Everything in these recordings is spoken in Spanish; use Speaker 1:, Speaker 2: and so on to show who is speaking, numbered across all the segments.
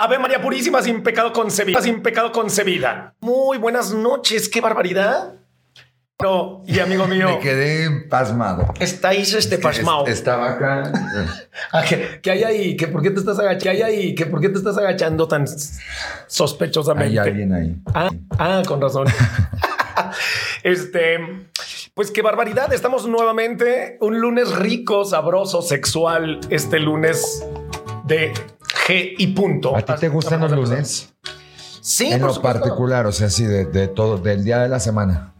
Speaker 1: Ave María Purísima, sin pecado concebida, sin pecado concebida. Muy buenas noches, qué barbaridad. No, y amigo mío.
Speaker 2: Me quedé pasmado.
Speaker 1: Estáis este pasmado.
Speaker 2: Estaba acá.
Speaker 1: Ah, ¿qué, qué hay ahí? ¿Qué, ¿Por qué te estás agachando? ¿Qué hay ahí? ¿Qué, ¿Por qué te estás agachando tan sospechosamente?
Speaker 2: Hay alguien ahí.
Speaker 1: Ah, ah, con razón. este, pues qué barbaridad. Estamos nuevamente un lunes rico, sabroso, sexual. Este lunes de G y punto.
Speaker 2: ¿A ti te gustan los lunes?
Speaker 1: Sí,
Speaker 2: En
Speaker 1: por
Speaker 2: lo
Speaker 1: supuesto.
Speaker 2: particular, o sea, sí, de, de todo, del día de la semana.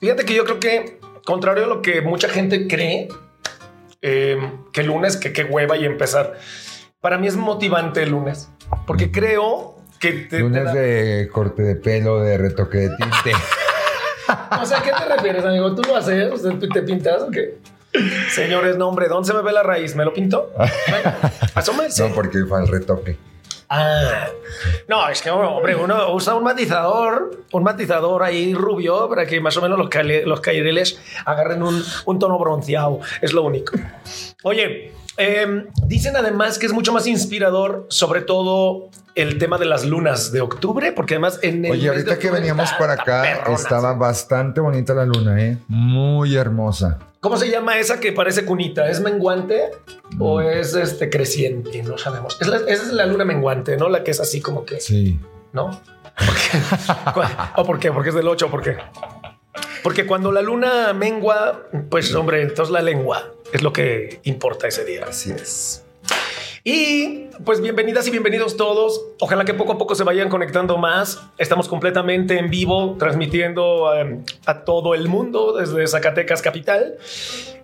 Speaker 1: Fíjate que yo creo que, contrario a lo que mucha gente cree, eh, que el lunes, que qué hueva y empezar. Para mí es motivante el lunes, porque creo que te, te
Speaker 2: Lunes
Speaker 1: da-
Speaker 2: de corte de pelo, de retoque de tinte.
Speaker 1: O sea, ¿a qué te refieres, amigo? ¿Tú lo haces? O sea, ¿tú ¿Te pintas o qué? Señores, no, hombre, ¿dónde se me ve la raíz? ¿Me lo pinto? Asómense.
Speaker 2: no, porque fue el retoque.
Speaker 1: Ah, no, es que, hombre, uno usa un matizador, un matizador ahí rubio para que más o menos los, cale- los caireles agarren un, un tono bronceado. Es lo único. Oye, eh, dicen además que es mucho más inspirador, sobre todo el tema de las lunas de octubre, porque además en el.
Speaker 2: Oye, ahorita que veníamos para acá,
Speaker 1: perrona,
Speaker 2: estaba bastante bonita la luna, ¿eh? Muy hermosa.
Speaker 1: ¿Cómo se llama esa que parece cunita? ¿Es menguante o es este creciente? No sabemos. Es la- esa es la luna menguante, ¿no? La que es así como que.
Speaker 2: Sí.
Speaker 1: ¿no? ¿Por qué? ¿Cuál- ¿O por qué? Porque es del 8, ¿por qué? Porque cuando la luna mengua, pues hombre, entonces la lengua es lo que importa ese día.
Speaker 2: Así es.
Speaker 1: Y pues bienvenidas y bienvenidos todos. Ojalá que poco a poco se vayan conectando más. Estamos completamente en vivo, transmitiendo eh, a todo el mundo desde Zacatecas Capital.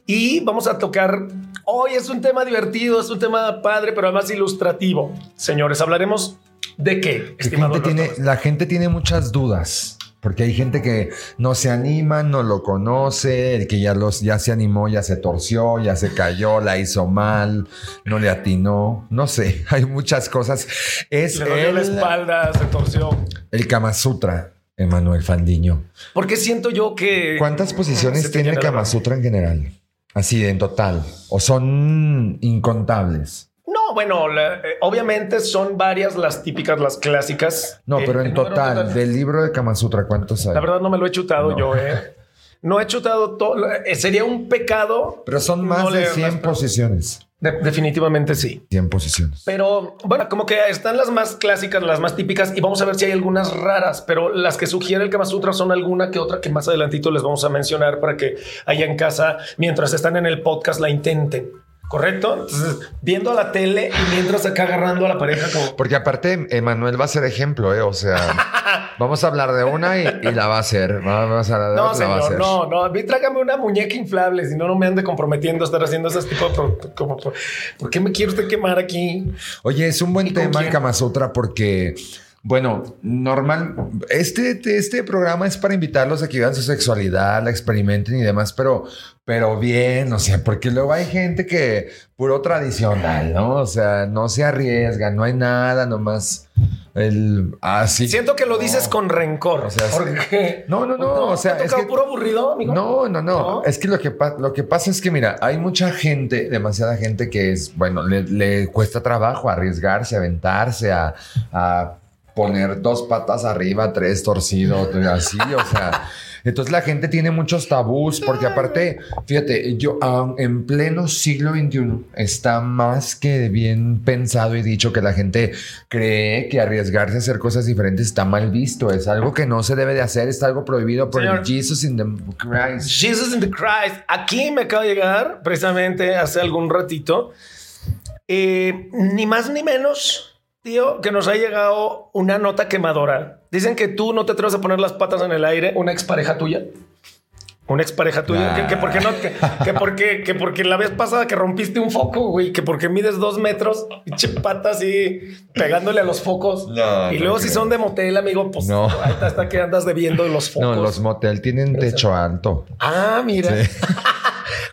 Speaker 1: Y vamos a tocar, hoy es un tema divertido, es un tema padre, pero además ilustrativo. Señores, hablaremos de qué, estimado
Speaker 2: gente tiene,
Speaker 1: Ernesto?
Speaker 2: la gente tiene muchas dudas. Porque hay gente que no se anima, no lo conoce, el que ya, los, ya se animó, ya se torció, ya se cayó, la hizo mal, no le atinó, no sé, hay muchas cosas. Es
Speaker 1: Le dolió la
Speaker 2: el,
Speaker 1: espalda, se torció.
Speaker 2: el Kama Sutra, Emanuel Fandiño.
Speaker 1: Porque siento yo que...
Speaker 2: ¿Cuántas posiciones tiene el
Speaker 1: la
Speaker 2: Kama. Sutra en general? Así, en total. ¿O son incontables?
Speaker 1: No, bueno, la- eh, obviamente son varias las típicas, las clásicas.
Speaker 2: No,
Speaker 1: Eh,
Speaker 2: pero en
Speaker 1: número
Speaker 2: total, del libro de Kama Sutra, ¿cuántos hay?
Speaker 1: La verdad no me lo he chutado
Speaker 2: No.
Speaker 1: yo, ¿eh? No he chutado todo. eh, Sería un pecado.
Speaker 2: Pero son más
Speaker 1: no
Speaker 2: de
Speaker 1: leer
Speaker 2: 100
Speaker 1: las-
Speaker 2: posiciones.
Speaker 1: De- definitivamente sí.
Speaker 2: 100 posiciones.
Speaker 1: Pero bueno, como que están las más clásicas, las más típicas, y vamos a ver si hay algunas raras, pero las que sugiere el Kama Sutra son alguna que otra que más adelantito les vamos a mencionar para que allá en casa, mientras están en el podcast, la intenten. ¿Correcto? Entonces, viendo la tele y mientras acá agarrando a la pareja como...
Speaker 2: Porque aparte, Emanuel va a ser ejemplo, ¿eh? O sea, vamos a hablar de una y, y la va a hacer. Vamos a
Speaker 1: No,
Speaker 2: la, la va a
Speaker 1: señor,
Speaker 2: hacer.
Speaker 1: no, no. A mí trágame una muñeca inflable, si no, no me ande comprometiendo a estar haciendo ese tipo de... pro- como- ¿Por por qué me quiere usted quemar aquí?
Speaker 2: Oye, es un buen
Speaker 1: ¿Y con
Speaker 2: tema el
Speaker 1: quién?
Speaker 2: Kama Sutra porque, bueno, normal, este, este programa es para invitarlos a que vean su sexualidad, la experimenten y demás, pero, pero bien, o sea, porque luego hay gente que puro tradicional, ¿no? O sea, no se arriesga, no hay nada, nomás el así.
Speaker 1: Siento que lo dices
Speaker 2: No.
Speaker 1: con rencor.
Speaker 2: O sea,
Speaker 1: porque...
Speaker 2: No, no, no, o sea,
Speaker 1: ¿te
Speaker 2: es que-
Speaker 1: puro aburrido, amigo?
Speaker 2: No, no, no,
Speaker 1: ¿No?
Speaker 2: Es que lo que, lo que pasa es que, mira, hay mucha gente, demasiada gente que es, bueno, le, le cuesta trabajo arriesgarse, aventarse, a, a poner dos patas arriba, tres torcido, así, o sea. Entonces la gente tiene muchos tabús, porque aparte, fíjate, yo ah, en pleno siglo XXI está más que bien pensado y dicho que la gente cree que arriesgarse a hacer cosas diferentes está mal visto, es algo que no se debe de hacer, es algo prohibido por
Speaker 1: Señor.
Speaker 2: el Jesus in the Christ.
Speaker 1: Jesus in the Christ. Aquí me acaba de llegar precisamente hace algún ratito. eh, ni más ni menos, tío, que nos ha llegado una nota quemadora. Dicen que tú no te atreves a poner las patas en el aire, una expareja tuya. Una expareja tuya. Que, que porque no, que, que porque, que porque la vez pasada que rompiste un foco, güey, que porque mides dos metros, pinche pata así pegándole a los focos.
Speaker 2: No,
Speaker 1: y
Speaker 2: no
Speaker 1: luego si
Speaker 2: creo.
Speaker 1: son de motel, amigo, pues
Speaker 2: No.
Speaker 1: ahí está, hasta que andas debiendo los focos.
Speaker 2: No, los motel tienen techo alto.
Speaker 1: Ah, mira.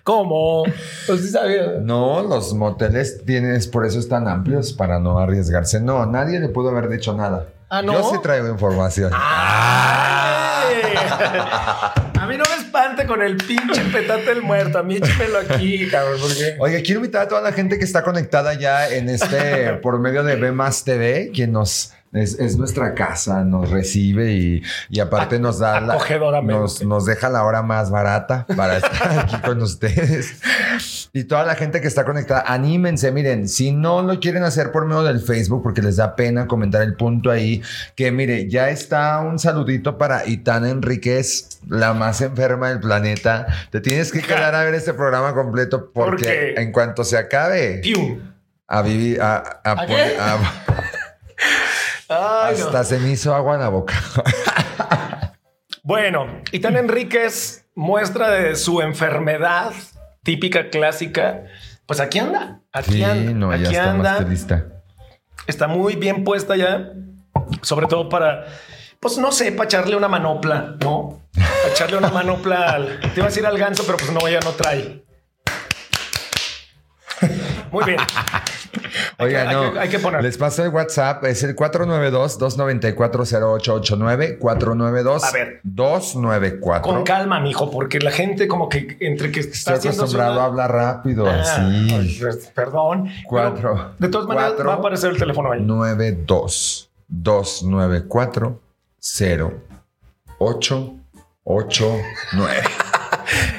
Speaker 1: ¿Cómo? Pues sí sabía.
Speaker 2: No, los moteles tienen, es por eso están amplios, para no arriesgarse. No, nadie le pudo haber dicho nada.
Speaker 1: Ah, ¿no?
Speaker 2: Yo sí traigo información.
Speaker 1: ¡Ay! A mí no me espanta quédate con el pinche petate del muerto. A mí échemelo aquí, cabrón. Porque...
Speaker 2: Oye, quiero invitar a toda la gente que está conectada ya en este, por medio de B más TV, quien nos es, es, nuestra casa, nos recibe y, y aparte nos da la, nos, nos, deja la hora más barata para estar aquí con ustedes. Y toda la gente que está conectada, anímense, miren, si no lo quieren hacer por medio del Facebook, porque les da pena comentar el punto ahí, que mire, ya está un saludito para Itana Enríquez, la más enferma del planeta. Te tienes que quedar a ver este programa completo porque en cuanto se acabe, a vivir, a, a, a hasta se me hizo agua en la boca.
Speaker 1: bueno, Itán Enríquez muestra de su enfermedad típica, clásica. Pues aquí anda. Aquí anda. aquí está anda. Está muy bien puesta ya. Sobre todo para, pues no sé, para echarle una manopla, ¿no? Para echarle una manopla al. Te iba a decir al ganso, pero pues no, ya no trae. Muy bien.
Speaker 2: Oiga, no. Hay que, poner. Les paso el WhatsApp. Es el 492-294-0889. 492-294.
Speaker 1: Con calma, mijo, porque la gente como que entre que
Speaker 2: está Estoy acostumbrado a hablar rápido. Ah, sí.
Speaker 1: Pues, perdón.
Speaker 2: Cuatro.
Speaker 1: de todas maneras, va a aparecer el teléfono ahí.
Speaker 2: 92 294 0889.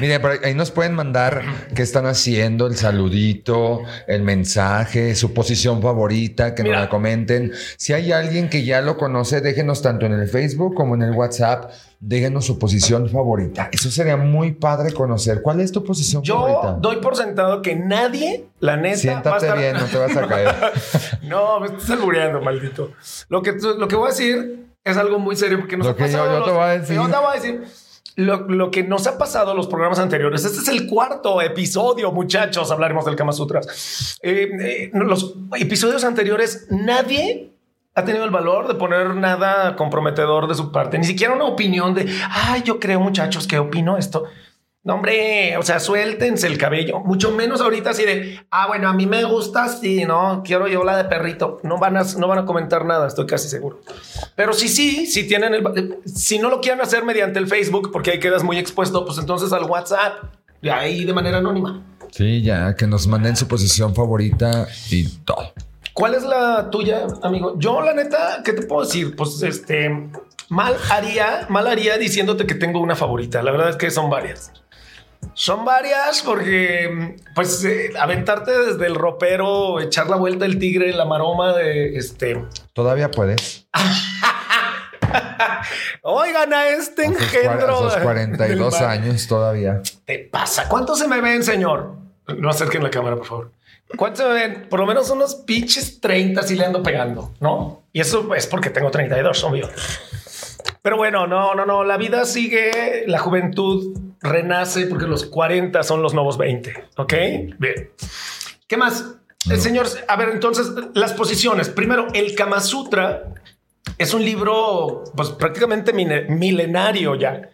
Speaker 2: Mire, ahí nos pueden mandar qué están haciendo, el saludito, el mensaje, su posición favorita, que nos la comenten. Si hay alguien que ya lo conoce, déjenos tanto en el Facebook como en el WhatsApp, déjenos su posición favorita. Eso sería muy padre conocer. ¿Cuál es tu posición favorita?
Speaker 1: Yo doy por sentado que nadie, la neta.
Speaker 2: Siéntate bien, no te vas a caer.
Speaker 1: no, me estás albureando, maldito. Lo que, lo que voy a decir es algo muy serio porque nos
Speaker 2: lo que yo, te voy a decir.
Speaker 1: Yo te voy a decir lo, que nos ha pasado en los programas anteriores. Este es el cuarto episodio, muchachos. Hablaremos del Kama Sutra. Eh, eh, los episodios anteriores, nadie ha tenido el valor de poner nada comprometedor de su parte, ni siquiera una opinión de, ay, yo creo, muchachos, que opino esto. No, hombre, o sea, suéltense el cabello, mucho menos ahorita así de, ah, bueno, a mí me gusta sí, no quiero yo la de perrito. No van a, no van a comentar nada, estoy casi seguro. Pero sí, sí, si tienen el, si no lo quieren hacer mediante el Facebook, porque ahí quedas muy expuesto, pues entonces al WhatsApp, y ahí de manera anónima.
Speaker 2: Sí, ya, que nos manden su posición favorita y todo.
Speaker 1: ¿Cuál es la tuya, amigo? Yo, la neta, ¿qué te puedo decir? Pues este, mal haría, mal haría diciéndote que tengo una favorita. La verdad es que son varias. Son varias porque, pues, eh, aventarte desde el ropero, echar la vuelta del tigre, la maroma de este.
Speaker 2: Todavía puedes.
Speaker 1: Oigan a este engendro.
Speaker 2: A sus 42 años todavía.
Speaker 1: ¿Te pasa? ¿Cuánto se me ven, señor? No acerquen la cámara, por favor. ¿Cuánto se me ven? Por lo menos unos pinches 30 si le ando pegando, ¿no? Y eso es porque tengo 32, obvio. Pero bueno, no, no, no. La vida sigue, la juventud renace porque los 40 son los nuevos 20. Ok, bien. ¿Qué más? El señor, a ver, entonces las posiciones. Primero, el Kama Sutra es un libro, pues prácticamente milenario ya.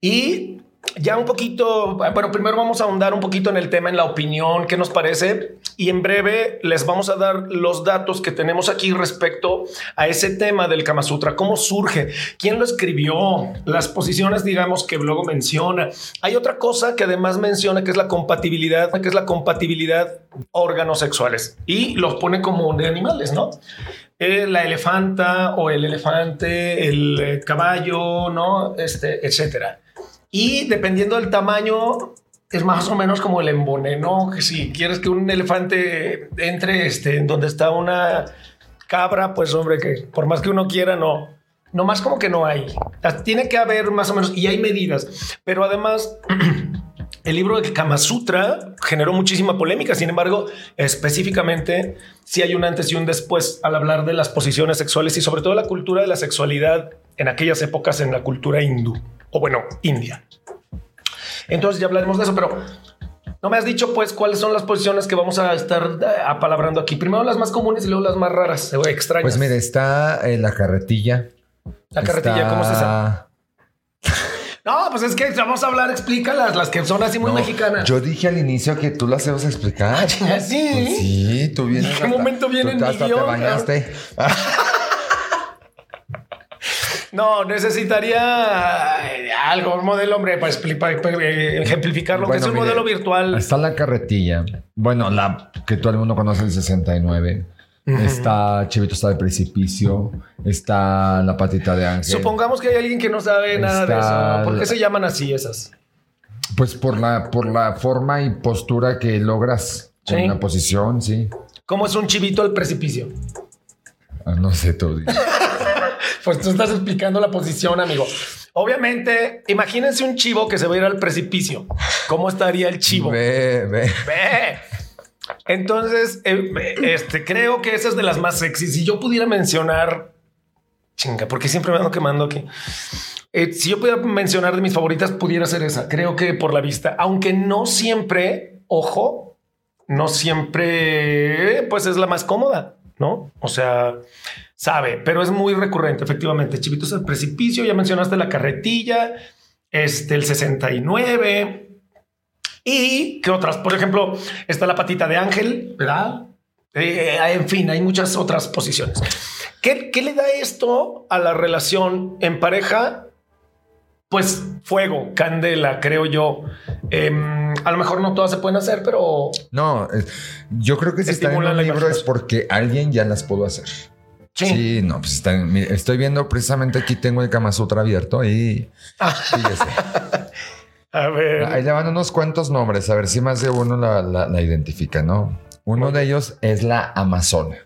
Speaker 1: Y ya un poquito, bueno, primero vamos a ahondar un poquito en el tema, en la opinión, qué nos parece, y en breve les vamos a dar los datos que tenemos aquí respecto a ese tema del Kama Sutra, cómo surge, quién lo escribió, las posiciones, digamos, que luego menciona. Hay otra cosa que además menciona que es la compatibilidad, que es la compatibilidad órganos sexuales y los pone como de animales, ¿no? Eh, la elefanta o el elefante, el eh, caballo, ¿no? Este, etcétera. Y dependiendo del tamaño, es más o menos como el embone, ¿no? Que si quieres que un elefante entre este, en donde está una cabra, pues hombre, que por más que uno quiera, no. No más como que no hay. Tiene que haber más o menos, y hay medidas. Pero además, el libro de Kama Sutra generó muchísima polémica. Sin embargo, específicamente, si hay un antes y un después al hablar de las posiciones sexuales y sobre todo la cultura de la sexualidad en aquellas épocas en la cultura hindú o bueno, India. Entonces ya hablaremos de eso, pero no me has dicho pues cuáles son las posiciones que vamos a estar eh, apalabrando aquí. Primero las más comunes y luego las más raras, extrañas.
Speaker 2: Pues mire, está eh, la carretilla.
Speaker 1: La carretilla, ¿cómo se llama? No, pues es que vamos a hablar, explícalas, las que son así muy mexicanas.
Speaker 2: Yo dije al inicio que tú las ibas a explicar.
Speaker 1: Ah, sí. Pues
Speaker 2: sí, tú vienes.
Speaker 1: ¿En qué momento viene mi
Speaker 2: te bañaste.
Speaker 1: No, necesitaría eh, algo, un modelo, hombre, para, para- eh, ejemplificarlo, que
Speaker 2: Bueno,
Speaker 1: es un
Speaker 2: mire,
Speaker 1: modelo virtual.
Speaker 2: Está la carretilla. Bueno, la que todo el mundo conoce, el 69. Está Chivito está de precipicio. Está la patita de ángel.
Speaker 1: Supongamos que hay alguien que no sabe nada de eso. ¿Por qué
Speaker 2: la-
Speaker 1: se llaman así esas?
Speaker 2: Pues por la, por la forma y postura que logras con
Speaker 1: Sí.
Speaker 2: la posición, sí.
Speaker 1: ¿Cómo es un chivito al precipicio?
Speaker 2: Ah, no sé tú. di.
Speaker 1: Pues tú estás explicando la posición, amigo. Obviamente, imagínense un chivo que se va a ir al precipicio. ¿Cómo estaría el chivo?
Speaker 2: Ve, ve.
Speaker 1: Ve. Entonces, eh, este, creo que esa es de las más sexy. Si yo pudiera mencionar, chinga, porque siempre me ando quemando aquí. Eh, si yo pudiera mencionar de mis favoritas, pudiera ser esa. Creo que por la vista, aunque no siempre, ojo, no siempre, pues es la más cómoda, ¿no? O sea, sabe, pero es muy recurrente, efectivamente. Chivitos al precipicio, ya mencionaste la carretilla, este, el 69. Y qué otras, por ejemplo, está la patita de ángel, ¿verdad? Eh, en fin, hay muchas otras posiciones. ¿Qué, qué le da esto a la relación en pareja? Pues fuego, candela, creo yo. Em, a lo mejor no todas se pueden hacer, pero
Speaker 2: No, eh, yo creo que si están en
Speaker 1: Estimulan
Speaker 2: un libro es porque alguien ya las pudo hacer.
Speaker 1: Sí.
Speaker 2: Sí, no, pues están, mire, estoy viendo precisamente aquí tengo el Kama Sutra abierto y fíjese.
Speaker 1: A ver,
Speaker 2: Ahí le van unos cuantos nombres, a ver si más de uno la, la- la identifica, ¿no? Uno de ellos es la Amazona.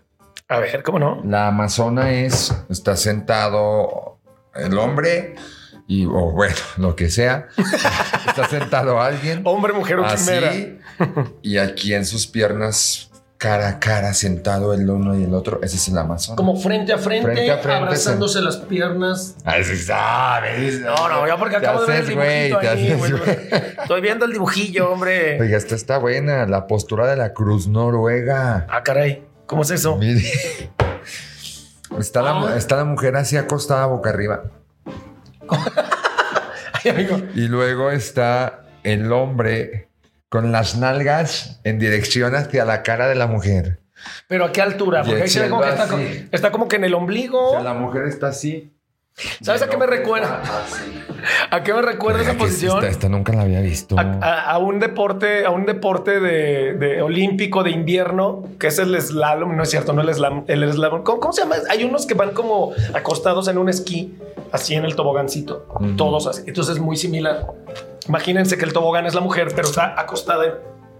Speaker 1: a ver, ¿cómo no?
Speaker 2: La Amazona es, está sentado el hombre y, o bueno, lo que sea. está sentado alguien.
Speaker 1: Hombre, mujer o quimera.
Speaker 2: Así, y aquí en sus piernas, cara a cara, sentado el uno y el otro. Ese es el Amazon.
Speaker 1: Como frente a frente,
Speaker 2: Frente a frente,
Speaker 1: abrazándose las piernas.
Speaker 2: Así sabes.
Speaker 1: No, no, yo porque acabo de ver el dibujito ahí.
Speaker 2: haces.
Speaker 1: Estoy viendo el dibujillo, hombre.
Speaker 2: Oiga, esta está buena. La postura de la cruz noruega.
Speaker 1: Ah, caray. ¿Cómo es eso?
Speaker 2: Mire. Está la,
Speaker 1: Ah.
Speaker 2: está la mujer así acostada boca arriba.
Speaker 1: Ay, amigo.
Speaker 2: Y luego está el hombre con las nalgas en dirección hacia la cara de la mujer.
Speaker 1: Pero a qué altura? Porque ahí se ve como que está, está como que en el ombligo.
Speaker 2: O sea, la mujer está así.
Speaker 1: ¿Sabes a qué me recuerda?
Speaker 2: así.
Speaker 1: ¿A qué me recuerda esa posición?
Speaker 2: Esta, esta nunca la había visto.
Speaker 1: A, a- a un deporte, a un deporte de, de olímpico de invierno, que es el slalom, no es cierto, no el slalom, el slalom. ¿Cómo, cómo se llama? Hay unos que van como acostados en un esquí, así en el tobogancito, todos así. Entonces es muy similar. Imagínense que el tobogán es la mujer, pero está acostada en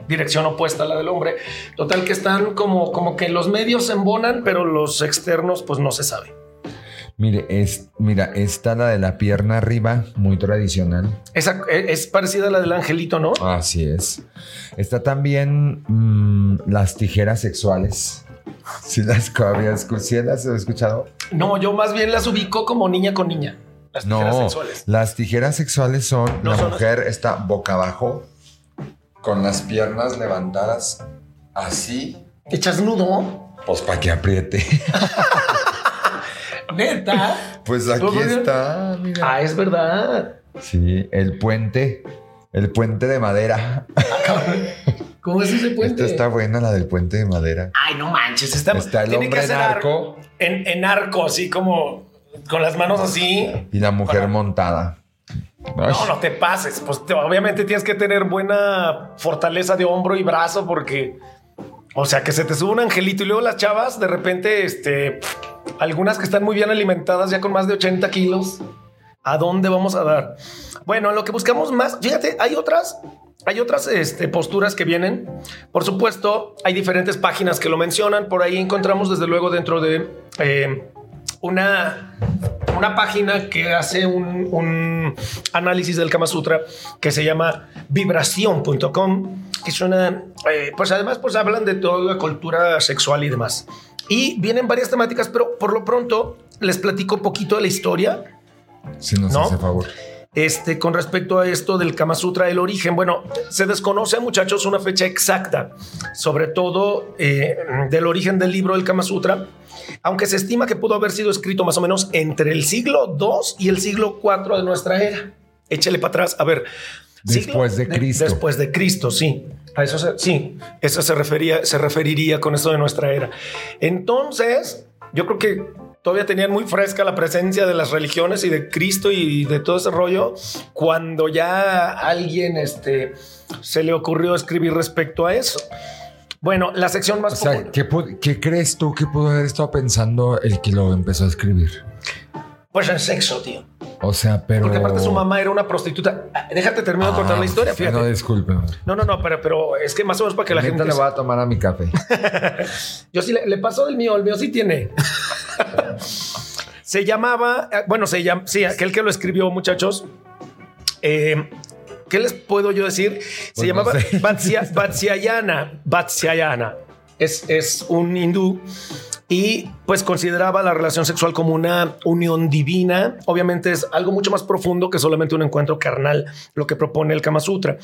Speaker 1: dirección opuesta a la del hombre. Total que están como, como que los medios se embonan, pero los externos, pues no se sabe.
Speaker 2: Mire, es, mira, está la de la pierna arriba, muy tradicional.
Speaker 1: Esa eh, es parecida a la del angelito, ¿no?
Speaker 2: Así es. Está también mm, las tijeras sexuales. Si las habías ¿sí las has escuchado?
Speaker 1: No, yo más bien las ubico como niña con niña. Las tijeras
Speaker 2: No,
Speaker 1: sexuales.
Speaker 2: las tijeras sexuales son
Speaker 1: No
Speaker 2: la
Speaker 1: son
Speaker 2: mujer está boca abajo con las piernas levantadas así,
Speaker 1: ¿Echas nudo?
Speaker 2: pues para que apriete.
Speaker 1: Neta.
Speaker 2: Pues aquí está, mira.
Speaker 1: ah, es verdad.
Speaker 2: Sí, el puente, el puente de madera.
Speaker 1: ¿Cómo es ese puente?
Speaker 2: Esta está buena, la del puente de madera.
Speaker 1: Ay, no manches. Está,
Speaker 2: Está el hombre en arco
Speaker 1: En, en arco, así como con las manos así.
Speaker 2: y la mujer
Speaker 1: Para-
Speaker 2: montada. Ay,
Speaker 1: No, no te pases. Pues te- obviamente tienes que tener buena fortaleza de hombro y brazo porque, o sea, que se te sube un angelito y luego las chavas, de repente, este, algunas que están muy bien alimentadas ya con más de 80 kilos. ¿A dónde vamos a dar? Bueno, lo que buscamos más, fíjate, hay otras, hay otras este, posturas que vienen. Por supuesto, hay diferentes páginas que lo mencionan. Por ahí encontramos, desde luego, dentro de eh, una, una página que hace un, análisis del Kama Sutra que se llama vibración.com, que es eh, pues además, pues hablan de toda la cultura sexual y demás. Y vienen varias temáticas, pero por lo pronto les platico un poquito de la historia
Speaker 2: si nos
Speaker 1: ¿No?
Speaker 2: hace favor.
Speaker 1: este, con respecto a esto del Kama Sutra, el origen, bueno, se desconoce, muchachos, una fecha exacta, sobre todo eh, del origen del libro del Kama Sutra, aunque se estima que pudo haber sido escrito más o menos entre el siglo II y el siglo IV de nuestra era. Échele para atrás, a ver.
Speaker 2: Después de Cristo.
Speaker 1: después de Cristo, sí. A eso se, sí, eso se refería, se referiría con esto de nuestra era. Entonces, yo creo que todavía tenían muy fresca la presencia de las religiones y de Cristo y de todo ese rollo, cuando ya alguien este, se le ocurrió escribir respecto a eso. Bueno, la sección más
Speaker 2: O sea, ¿qué, qué crees tú que pudo haber estado pensando el que lo empezó a escribir?
Speaker 1: Pues en sexo, tío.
Speaker 2: O sea, pero.
Speaker 1: Porque aparte su mamá era una prostituta. Ah, Déjate terminar de contar la historia,
Speaker 2: No,
Speaker 1: fíjate.
Speaker 2: disculpe.
Speaker 1: No, no, no, pero, pero es que más o menos para que la gente...
Speaker 2: le voy a tomar a mi café.
Speaker 1: Yo sí le, le pasó del mío, el mío sí tiene. se llamaba, eh, bueno, se llama, sí, aquel que lo escribió, muchachos. eh, ¿Qué les puedo yo decir? Se
Speaker 2: Pues no
Speaker 1: llamaba
Speaker 2: sé.
Speaker 1: Vatsia- Vatsyayana. Vatsyayana. Es, es un hindú y pues consideraba la relación sexual como una unión divina. Obviamente es algo mucho más profundo que solamente un encuentro carnal, lo que propone el Kama Sutra.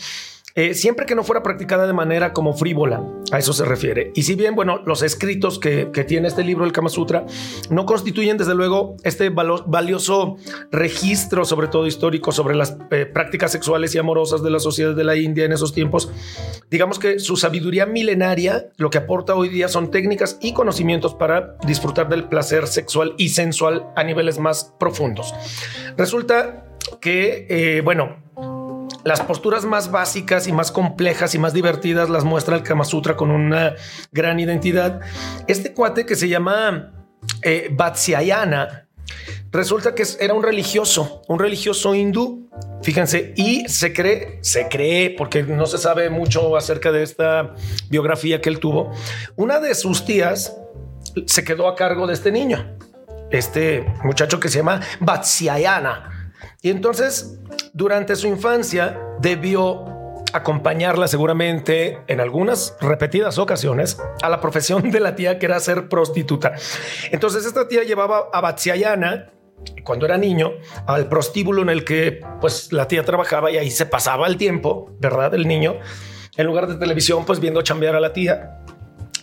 Speaker 1: Eh, siempre que no fuera practicada de manera como frívola, a eso se refiere. Y si bien, bueno, los escritos que, que tiene este libro, el Kama Sutra, no constituyen desde luego este valioso registro, sobre todo histórico, sobre las eh, prácticas sexuales y amorosas de la sociedad de la India en esos tiempos, digamos que su sabiduría milenaria lo que aporta hoy día son técnicas y conocimientos para disfrutar del placer sexual y sensual a niveles más profundos. Resulta que, eh, bueno, las posturas más básicas y más complejas y más divertidas las muestra el Kama Sutra con una gran identidad. Este cuate que se llama eh, Vatsyayana resulta que era un religioso, un religioso hindú. Fíjense, y se cree, se cree, porque no se sabe mucho acerca de esta biografía que él tuvo. Una de sus tías se quedó a cargo de este niño, este muchacho que se llama Vatsyayana. Y entonces, durante su infancia, debió acompañarla seguramente en algunas repetidas ocasiones a la profesión de la tía que era ser prostituta. Entonces esta tía llevaba a Vatsyayana cuando era niño al prostíbulo en el que pues la tía trabajaba y ahí se pasaba el tiempo, ¿verdad? El niño en lugar de televisión pues viendo chambear a la tía.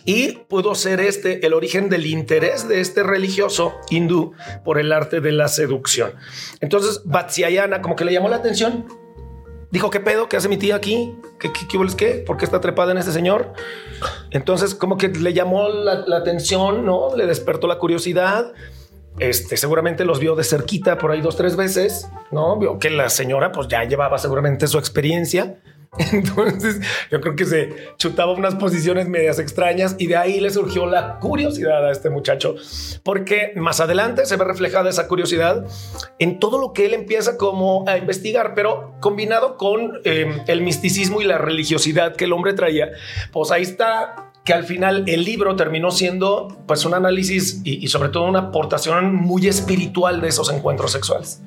Speaker 1: Y pudo ser este el origen del interés de este religioso hindú por el arte de la seducción. Entonces, Vatsyayana como que le llamó la atención. Dijo, ¿qué pedo? ¿Qué hace mi tía aquí? ¿Qué, qué, qué, qué? ¿Por qué está trepada en este señor? Entonces, como que le llamó la, la atención, ¿no? Le despertó la curiosidad. Este, seguramente los vio de cerquita por ahí dos, tres veces, ¿no? Vio que la señora pues ya llevaba seguramente su experiencia. Entonces yo creo que se chutaba unas posiciones medias extrañas y de ahí le surgió la curiosidad a este muchacho, porque más adelante se ve reflejada esa curiosidad en todo lo que él empieza como a investigar, pero combinado con eh, el misticismo y la religiosidad que el hombre traía, pues ahí está que al final el libro terminó siendo pues un análisis y sobre todo una aportación muy espiritual de esos encuentros sexuales.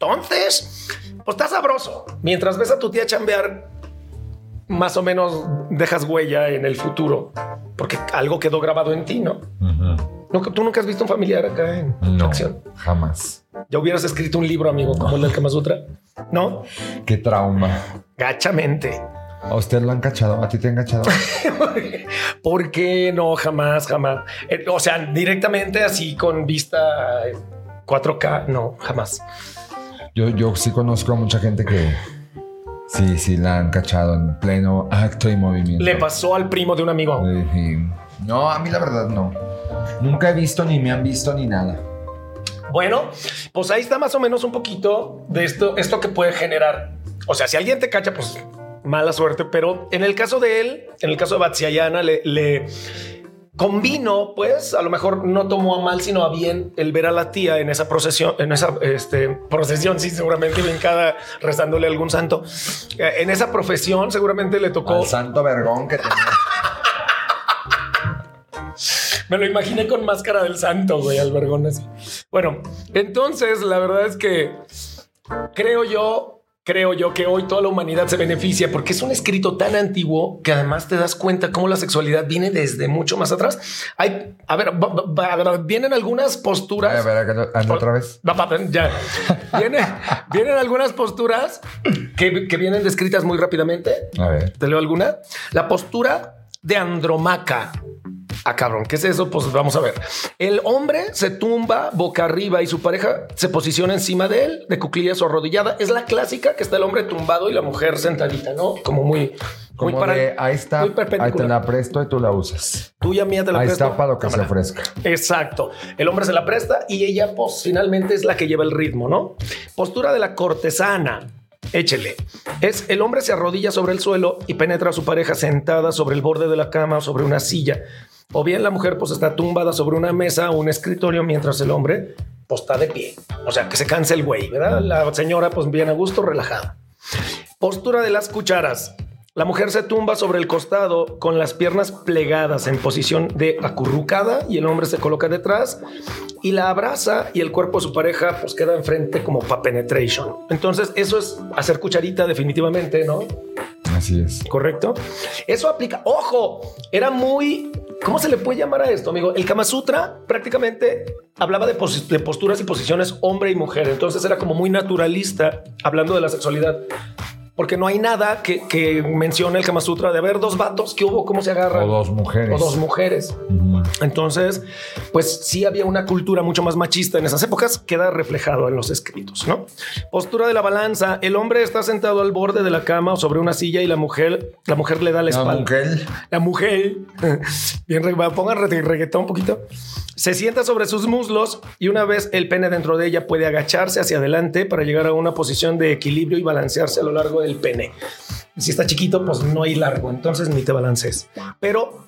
Speaker 1: Entonces, pues está sabroso. Mientras ves a tu tía chambear, más o menos dejas huella en el futuro, porque algo quedó grabado en ti, ¿no? ¿Tú nunca has visto un familiar acá en
Speaker 2: No,
Speaker 1: acción?
Speaker 2: jamás.
Speaker 1: Ya hubieras escrito un libro, amigo, como el del Kama Sutra. ¿No?
Speaker 2: Qué trauma.
Speaker 1: Gachamente.
Speaker 2: ¿A usted lo han cachado? ¿A ti te han cachado?
Speaker 1: ¿Por qué no? Jamás, jamás. Eh, o sea, directamente así con vista eh, 4K, no, jamás.
Speaker 2: Yo, yo sí conozco a mucha gente que sí, sí la han cachado en pleno acto y movimiento.
Speaker 1: Le pasó al primo de un amigo.
Speaker 2: No, a mí la verdad no. Nunca he visto ni me han visto ni nada.
Speaker 1: Bueno, pues ahí está más o menos un poquito de esto, esto que puede generar. O sea, si alguien te cacha, pues mala suerte, pero en el caso de él, en el caso de Batsiayana, le, le convino, pues a lo mejor no tomó a mal, sino a bien el ver a la tía en esa procesión, en esa este, procesión, sí, seguramente cada rezándole a algún santo. Eh, En esa profesión, seguramente le tocó.
Speaker 2: Al santo vergón que tenía.
Speaker 1: Me lo imaginé con máscara del santo, güey, al vergón así. Bueno, entonces la verdad es que creo yo, creo yo que hoy toda la humanidad se beneficia porque es un escrito tan antiguo que además te das cuenta cómo la sexualidad viene desde mucho más atrás. Hay, a ver, va- va- vienen algunas posturas.
Speaker 2: A ver, anda otra vez.
Speaker 1: Ya. Viene- vienen algunas posturas que, que vienen descritas muy rápidamente.
Speaker 2: A ver.
Speaker 1: ¿Te leo alguna? La postura de Andromaca. Ah, cabrón, ¿qué es eso? Pues vamos a ver. El hombre se tumba boca arriba y su pareja se posiciona encima de él, de cuclillas o arrodillada. Es la clásica que está el hombre tumbado y la mujer sentadita, ¿no? Como muy,
Speaker 2: Como
Speaker 1: muy para.
Speaker 2: de, ahí está,
Speaker 1: muy
Speaker 2: ahí te la presto y tú la usas.
Speaker 1: Tuya mía te la
Speaker 2: Ahí
Speaker 1: presto.
Speaker 2: está para lo que se ofrezca.
Speaker 1: Exacto. El hombre se la presta y ella, pues, finalmente es la que lleva el ritmo, ¿no? Postura de la cortesana. Échele. Es el hombre se arrodilla sobre el suelo y penetra a su pareja sentada sobre el borde de la cama o sobre una silla. O bien la mujer pues está tumbada sobre una mesa o un escritorio mientras el hombre pues está de pie. O sea, que se canse el güey, ¿verdad? La señora pues bien a gusto, relajada. Postura de las cucharas. La mujer se tumba sobre el costado con las piernas plegadas en posición de acurrucada y el hombre se coloca detrás y la abraza y el cuerpo de su pareja pues queda enfrente como para penetration. Entonces eso es hacer cucharita definitivamente, ¿no?
Speaker 2: Así es.
Speaker 1: ¿Correcto? Eso aplica. Ojo, era muy... ¿Cómo se le puede llamar a esto, amigo? El Kama Sutra prácticamente hablaba de, posturas y posiciones hombre y mujer. Entonces era como muy naturalista hablando de la sexualidad. Porque no hay nada que, que mencione el Kama Sutra de haber dos vatos que hubo, cómo se agarran.
Speaker 2: O dos mujeres.
Speaker 1: O dos mujeres. Entonces, pues sí había una cultura mucho más machista en esas épocas, queda reflejado en los escritos, ¿no? Postura de la balanza, el hombre está sentado al borde de la cama o sobre una silla y la mujer, la mujer le da la
Speaker 2: La
Speaker 1: espalda.
Speaker 2: mujer.
Speaker 1: La mujer, bien, pongan re- reggaetón un poquito. Se sienta sobre sus muslos y una vez el pene dentro de ella puede agacharse hacia adelante para llegar a una posición de equilibrio y balancearse a lo largo del pene. Si está chiquito, pues no hay largo, entonces ni te balances. Pero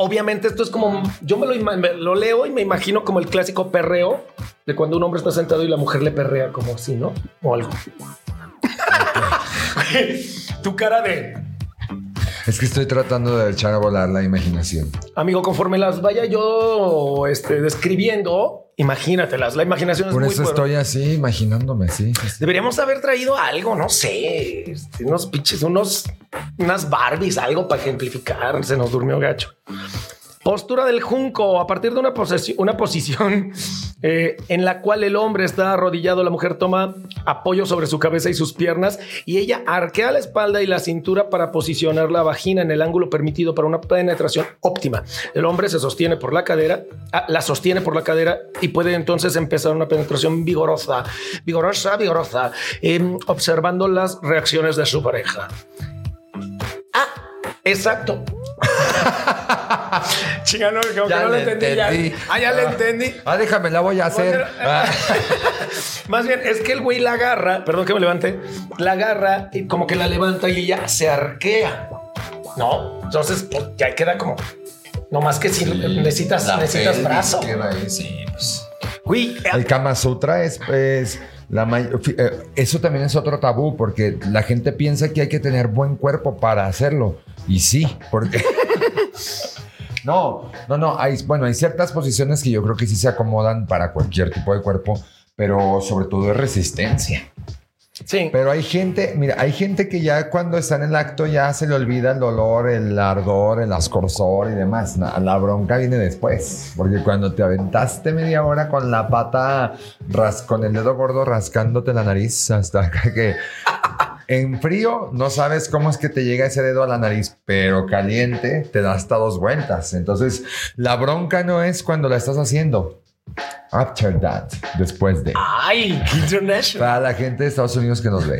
Speaker 1: obviamente esto es como yo me lo, me lo leo y me imagino como el clásico perreo de cuando un hombre está sentado y la mujer le perrea como así, ¿no? O algo. tu cara de
Speaker 2: Es que estoy tratando de echar a volar la imaginación.
Speaker 1: Amigo, conforme las vaya yo este, describiendo, imagínatelas. La imaginación es
Speaker 2: Por
Speaker 1: muy
Speaker 2: eso estoy así imaginándome, sí. sí, sí.
Speaker 1: Deberíamos haber traído algo, no sé, este, unos pinches, unos, unas Barbies, algo para ejemplificar. Se nos durmió gacho. Postura del junco. A partir de una, posición eh, en la cual el hombre está arrodillado, la mujer toma apoyo sobre su cabeza y sus piernas y ella arquea la espalda y la cintura para posicionar la vagina en el ángulo permitido para una penetración óptima. El hombre se sostiene por la cadera, ah, la sostiene por la cadera y puede entonces empezar una penetración vigorosa, vigorosa, vigorosa, em, observando las reacciones de su pareja. Ah, exacto. Chica, no, como que
Speaker 2: Ya
Speaker 1: no lo entendí. ya. Ah, ya le entendí.
Speaker 2: Ah, déjame, la voy a hacer. Ah.
Speaker 1: Más bien es que el güey la agarra, perdón que me levante, la agarra y como que la levanta y ella se arquea. No, entonces pues, ya queda como. No más que si necesitas,
Speaker 2: La
Speaker 1: necesitas
Speaker 2: pelvis
Speaker 1: brazo.
Speaker 2: queda ahí, sí, pues.
Speaker 1: Güey, eh,
Speaker 2: El Kama Sutra es, es la eh, eso también es otro tabú porque la gente piensa que hay que tener buen cuerpo para hacerlo y sí, porque no, no, no, hay bueno, hay ciertas posiciones que yo creo que sí se acomodan para cualquier tipo de cuerpo, pero sobre todo es resistencia.
Speaker 1: sí.
Speaker 2: Pero hay gente, mira, hay gente que ya cuando está en el acto ya se le olvida el dolor, el ardor, el ascorzor y demás. Na- La bronca viene después, porque cuando te aventaste media hora con la pata, ras- con el dedo gordo rascándote la nariz hasta acá que en frío no sabes cómo es que te llega ese dedo a la nariz, pero caliente te da hasta dos vueltas. Entonces, la bronca no es cuando la estás haciendo. After that, después de.
Speaker 1: Ay, international.
Speaker 2: Para la gente de Estados Unidos que nos ve.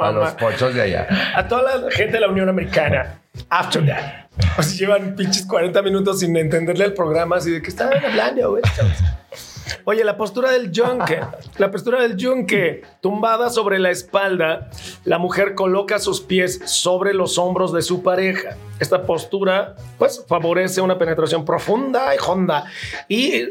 Speaker 2: A los pochos de allá.
Speaker 1: A toda la gente de la Unión Americana. After that. O sea, llevan pinches 40 minutos sin entenderle el programa, así de que estaban hablando, güey. Oye, la postura del yunque, la postura del yunque, tumbada sobre la espalda, la mujer coloca sus pies sobre los hombros de su pareja. Esta postura, pues, favorece una penetración profunda y honda. Y,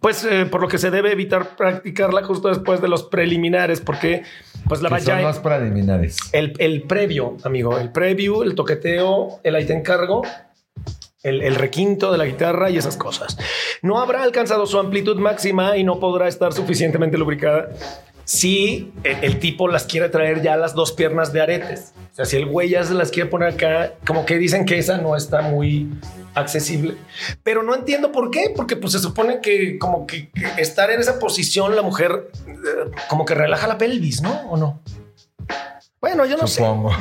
Speaker 1: pues, eh, por lo que se debe evitar practicarla justo después de los preliminares, porque, pues, la
Speaker 2: Que son
Speaker 1: vagina...
Speaker 2: los preliminares.
Speaker 1: El, el previo, amigo, el preview, el toqueteo, el ahí te encargo, el, el requinto de la guitarra y esas cosas. No habrá alcanzado su amplitud máxima y no podrá estar suficientemente lubricada si el, el tipo las quiere traer ya las dos piernas de aretes. O sea, si el güey ya se las quiere poner acá, como que dicen que esa no está muy accesible. Pero no entiendo por qué, porque pues se supone que como que, estar en esa posición la mujer eh, como que relaja la pelvis, ¿no? ¿O no? Bueno, yo no sé.
Speaker 2: Supongo.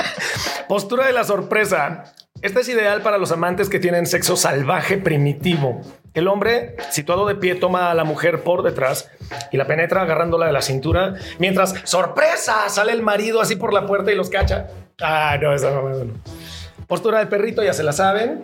Speaker 1: Postura de la sorpresa. Esta es ideal para los amantes que tienen sexo salvaje primitivo. El hombre, situado de pie, toma a la mujer por detrás y la penetra agarrándola de la cintura, mientras, sorpresa, sale el marido así por la puerta y los cacha. Ah, no, esa no, no. Postura del perrito, ya se la saben.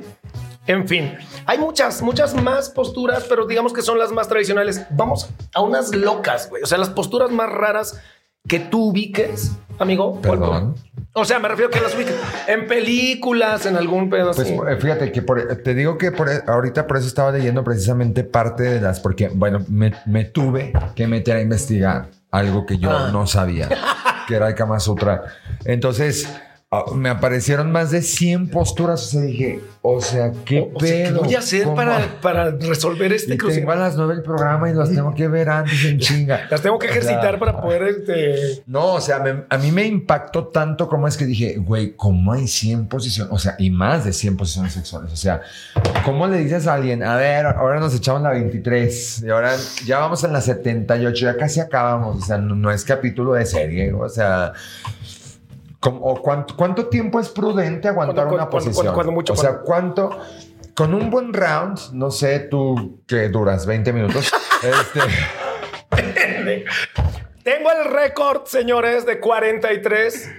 Speaker 1: En fin, hay muchas, muchas más posturas, pero digamos que son las más tradicionales. Vamos a unas locas, güey. O sea, las posturas más raras que tú ubiques, amigo. ¿cuál-
Speaker 2: Perdón.
Speaker 1: O sea, me refiero a que las ubiques en películas, en algún pedo
Speaker 2: Pues
Speaker 1: así.
Speaker 2: eh, fíjate que por- te digo que por, ahorita por eso estaba leyendo precisamente parte de las, porque bueno, me, me tuve que meter a investigar algo que yo
Speaker 1: Ah.
Speaker 2: no sabía, que era el Kama Sutra. Entonces, me aparecieron más de 100 posturas, o sea, dije, o sea, ¿qué
Speaker 1: O sea, ¿qué
Speaker 2: pedo?
Speaker 1: voy a hacer para, para resolver este
Speaker 2: Y tengo a las 9 el programa y los tengo que ver antes en chinga.
Speaker 1: Las tengo que
Speaker 2: O sea,
Speaker 1: ejercitar para poder este,
Speaker 2: No, o sea, me- a mí me impactó tanto como es que dije, güey, ¿cómo hay 100 posiciones? O sea, y más de 100 posiciones sexuales. O sea, ¿cómo le dices a alguien, a ver, ahora nos echamos la 23 y ahora ya vamos en la 78, ya casi acabamos? O sea, no, no es capítulo de serie, o sea... ¿cómo- o cuánto, cuánto tiempo es prudente aguantar
Speaker 1: Cuando-
Speaker 2: una
Speaker 1: cuando-
Speaker 2: posición?
Speaker 1: cuando- mucho,
Speaker 2: o sea, ¿cuánto? Con un buen round, no sé, tú que duras 20 minutos. este,
Speaker 1: Tengo el récord, señores, de 43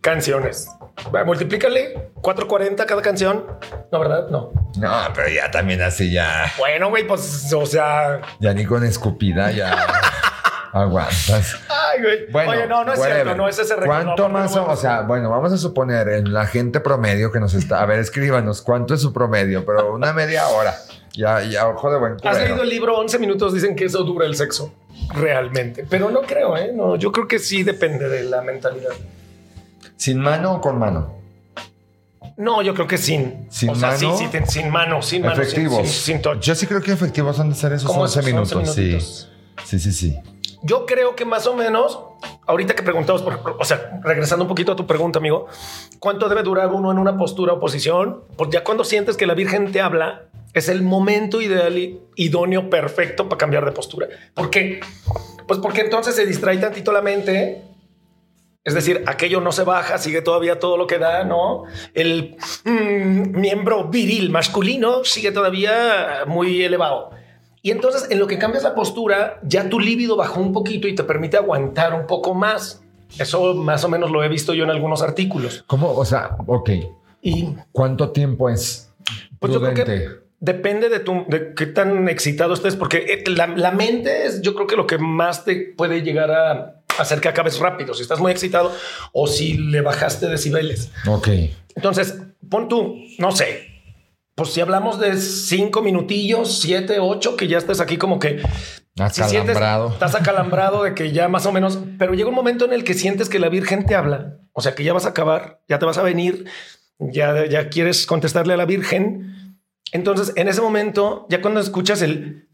Speaker 1: canciones. Multiplícale 440 cada canción. No, ¿verdad? No.
Speaker 2: no, pero ya también así ya...
Speaker 1: Bueno, güey, pues, o sea.
Speaker 2: Ya ni con escupida ya aguantas.
Speaker 1: Ay, güey.
Speaker 2: Bueno,
Speaker 1: Oye, no, no es
Speaker 2: whatever.
Speaker 1: cierto, no es ese récord.
Speaker 2: ¿Cuánto más?
Speaker 1: no,
Speaker 2: o sea, bueno, vamos a suponer en la gente promedio que nos está. A ver, escríbanos, ¿cuánto es su promedio? Pero una media hora. Ya, ya, ojo de buen
Speaker 1: ¿Has
Speaker 2: cubero.
Speaker 1: leído el libro 11 minutos? Dicen que eso dura el sexo. Realmente. Pero no creo, ¿eh? No, yo creo que sí depende de la mentalidad.
Speaker 2: ¿Sin mano o con mano?
Speaker 1: No, yo creo que sin.
Speaker 2: ¿Sin
Speaker 1: o sea,
Speaker 2: mano?
Speaker 1: Sí, sin mano, sin mano.
Speaker 2: Efectivos.
Speaker 1: Sin, sin touch.
Speaker 2: Yo sí creo que efectivos han de ser esos
Speaker 1: ¿Cómo
Speaker 2: 11
Speaker 1: esos
Speaker 2: minutos.
Speaker 1: 11
Speaker 2: sí. sí, sí, sí.
Speaker 1: Yo creo que más o menos, ahorita que preguntamos, por, o sea, regresando un poquito a tu pregunta, amigo, ¿cuánto debe durar uno en una postura o posición? Porque ya cuando sientes que la Virgen te habla, es el momento ideal y idóneo, perfecto para cambiar de postura. ¿Por qué? Pues porque entonces se distrae tantito la mente. Es decir, aquello no se baja, sigue todavía todo lo que da, ¿no? El mm, miembro viril masculino sigue todavía muy elevado. Y entonces en lo que cambias la postura, ya tu líbido bajó un poquito y te permite aguantar un poco más. Eso más o menos lo he visto yo en algunos artículos.
Speaker 2: ¿Cómo? O sea, ok.
Speaker 1: Y
Speaker 2: ¿Cuánto tiempo es
Speaker 1: pues yo creo
Speaker 2: prudente?
Speaker 1: que depende de, tu, de qué tan excitado estés, porque eh, la, la mente es yo creo que lo que más te puede llegar a hacer que acabes rápido, si estás muy excitado o si le bajaste decibeles.
Speaker 2: Ok.
Speaker 1: Entonces, pon tú, no sé, pues si hablamos de cinco minutillos, siete, ocho, que ya estés aquí como que si sientes-
Speaker 2: Acalambrado.
Speaker 1: estás acalambrado de que ya más o menos, pero llega un momento en el que sientes que la Virgen te habla, o sea que ya vas a acabar, ya te vas a venir, ya, ya quieres contestarle a la Virgen. Entonces, en ese momento, ya cuando escuchas el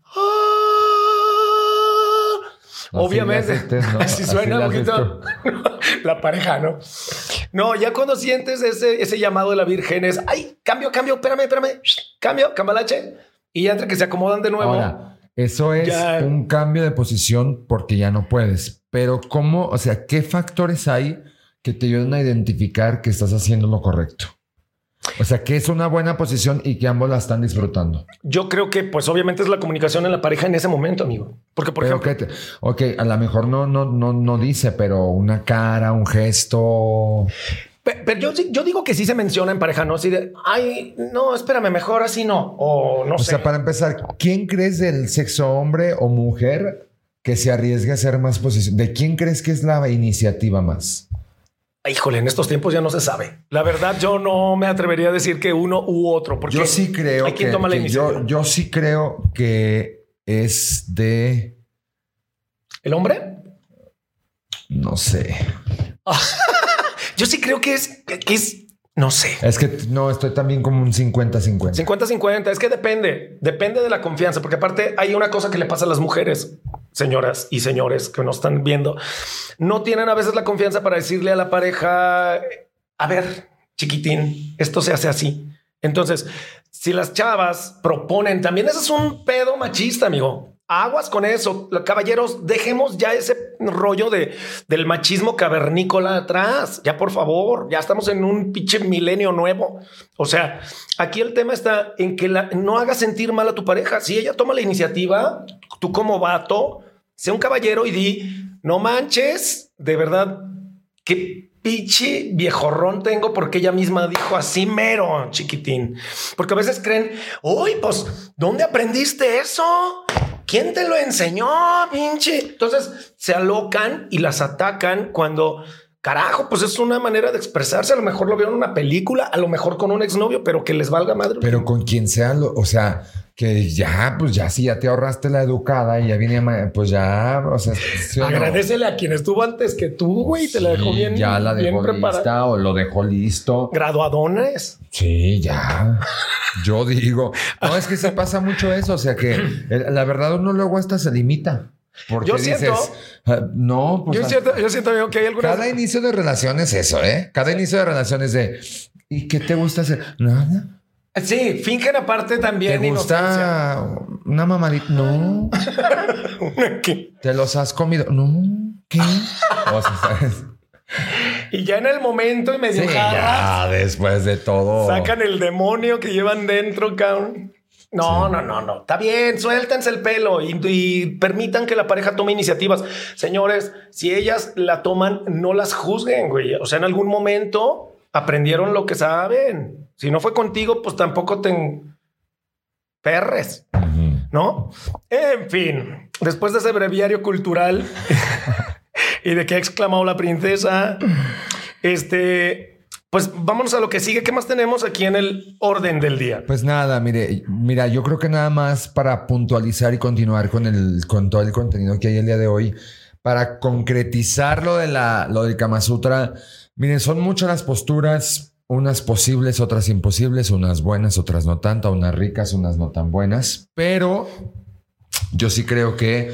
Speaker 1: obviamente,
Speaker 2: test, ¿no?
Speaker 1: así suena un poquito la pareja, ¿no? No, ya cuando sientes ese, ese llamado de la Virgen es, ay, cambio, cambio, espérame, espérame, cambio, cambalache. Y ya entre que se acomodan de nuevo.
Speaker 2: Ahora, eso es
Speaker 1: Ya-
Speaker 2: un cambio de posición porque ya no puedes. Pero ¿cómo? O sea, ¿qué factores hay que te ayuden a identificar que estás haciendo lo correcto? O sea, que es una buena posición y que ambos la están disfrutando.
Speaker 1: Yo creo que, pues, obviamente es la comunicación en la pareja en ese momento, amigo. Porque, por
Speaker 2: Pero
Speaker 1: ejemplo,
Speaker 2: que te- ok, a lo mejor no, no, no, no dice, pero una cara, un gesto.
Speaker 1: pe- pero yo, yo digo que sí se menciona en pareja, no así de, ay, no, espérame, mejor así no. O no
Speaker 2: O
Speaker 1: sé.
Speaker 2: sea, para empezar, ¿quién crees del sexo hombre o mujer que se arriesgue a hacer más posición? ¿De quién crees que es la iniciativa más?
Speaker 1: Híjole, en estos tiempos ya no se sabe. La verdad, yo no me atrevería a decir que uno u otro, porque
Speaker 2: Yo sí creo
Speaker 1: hay
Speaker 2: que,
Speaker 1: quien toma la
Speaker 2: que
Speaker 1: iniciativa.
Speaker 2: yo, yo sí creo que es de
Speaker 1: ¿El hombre?
Speaker 2: no sé.
Speaker 1: Yo sí creo que es, que es, no sé.
Speaker 2: Es que no estoy también como un 50-50.
Speaker 1: 50-50, es que depende, depende de la confianza, porque aparte hay una cosa que le pasa a las mujeres, señoras y señores que nos están viendo, no tienen a veces la confianza para decirle a la pareja, a ver, chiquitín, esto se hace así. Entonces, si las chavas proponen, también eso es un pedo machista, amigo. Aguas con eso. Caballeros, dejemos ya ese rollo de, del machismo cavernícola atrás. Ya, por favor, ya estamos en un pinche milenio nuevo. O sea, aquí el tema está en que no hagas sentir mal a tu pareja. Si ella toma la iniciativa, tú como vato, sea un caballero y di, no manches, de verdad, qué pinche viejorrón tengo porque ella misma dijo así mero, chiquitín. Porque a veces creen, uy, pues, ¿dónde aprendiste eso? ¿Quién te lo enseñó, pinche? Entonces se alocan y las atacan cuando carajo, pues es una manera de expresarse. A lo mejor lo vieron en una película, a lo mejor con un exnovio, pero que les valga madre.
Speaker 2: Pero con quien sea, o sea, que ya, pues ya si ya te ahorraste la educada y ya viene, pues ya, o sea,
Speaker 1: agradecele a quien estuvo antes que tú, güey, te la dejó bien.
Speaker 2: Ya la dejó lista o lo dejó listo.
Speaker 1: Graduadones.
Speaker 2: Sí, ya. Yo digo, no, es que se pasa mucho eso. O sea que la verdad uno luego hasta se limita. Porque yo dices, siento, ah, no,
Speaker 1: pues, yo, siento, yo siento que hay algunas.
Speaker 2: Cada inicio de relación es eso, ¿eh? Cada inicio de relación es de, ¿y qué te gusta hacer? Nada.
Speaker 1: Sí, fingen aparte también.
Speaker 2: ¿Te gusta una mamadita? No.
Speaker 1: ¿Qué?
Speaker 2: ¿Te los has comido? No. ¿Qué? o sea, ¿sabes?
Speaker 1: Y ya en el momento y medio sí,
Speaker 2: ya después de todo.
Speaker 1: Sacan el demonio que llevan dentro, cabrón. No, no, no, no. Está bien, suéltense el pelo y, y, permitan que la pareja tome iniciativas. Señores, si ellas la toman, no las juzguen, güey. O sea, en algún momento aprendieron lo que saben. Si no fue contigo, pues tampoco te perres, ¿no? En fin, después de ese breviario cultural y de que ha exclamado la princesa, este, pues vámonos a lo que sigue. ¿Qué más tenemos aquí en el orden del día?
Speaker 2: Pues nada, mire, mira, yo creo que nada más para puntualizar y continuar con el, con todo el contenido que hay el día de hoy, para concretizar lo de la, lo del Kama Sutra Miren, son muchas las posturas, unas posibles, otras imposibles, unas buenas, otras no tanto, unas ricas, unas no tan buenas, pero yo sí creo que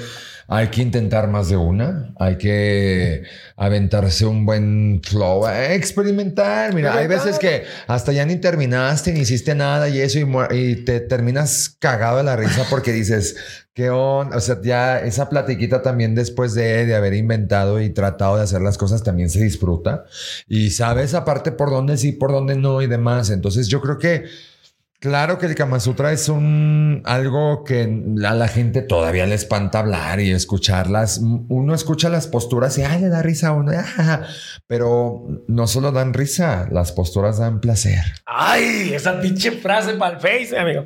Speaker 2: hay que intentar más de una, hay que aventarse un buen flow, experimentar. Mira, hay veces que hasta ya ni terminaste, ni hiciste nada y eso, y, te terminas cagado de la risa porque dices, ¿qué onda? O sea, ya esa platiquita también después de, de haber inventado y tratado de hacer las cosas también se disfruta y sabes aparte por dónde sí, por dónde no y demás. Entonces yo creo que Claro que el Kama Sutra es un algo que a la gente todavía le espanta hablar y escucharlas. Uno escucha las posturas y ay, le da risa a uno, pero no solo dan risa, las posturas dan placer.
Speaker 1: Ay, esa pinche frase para el face, amigo.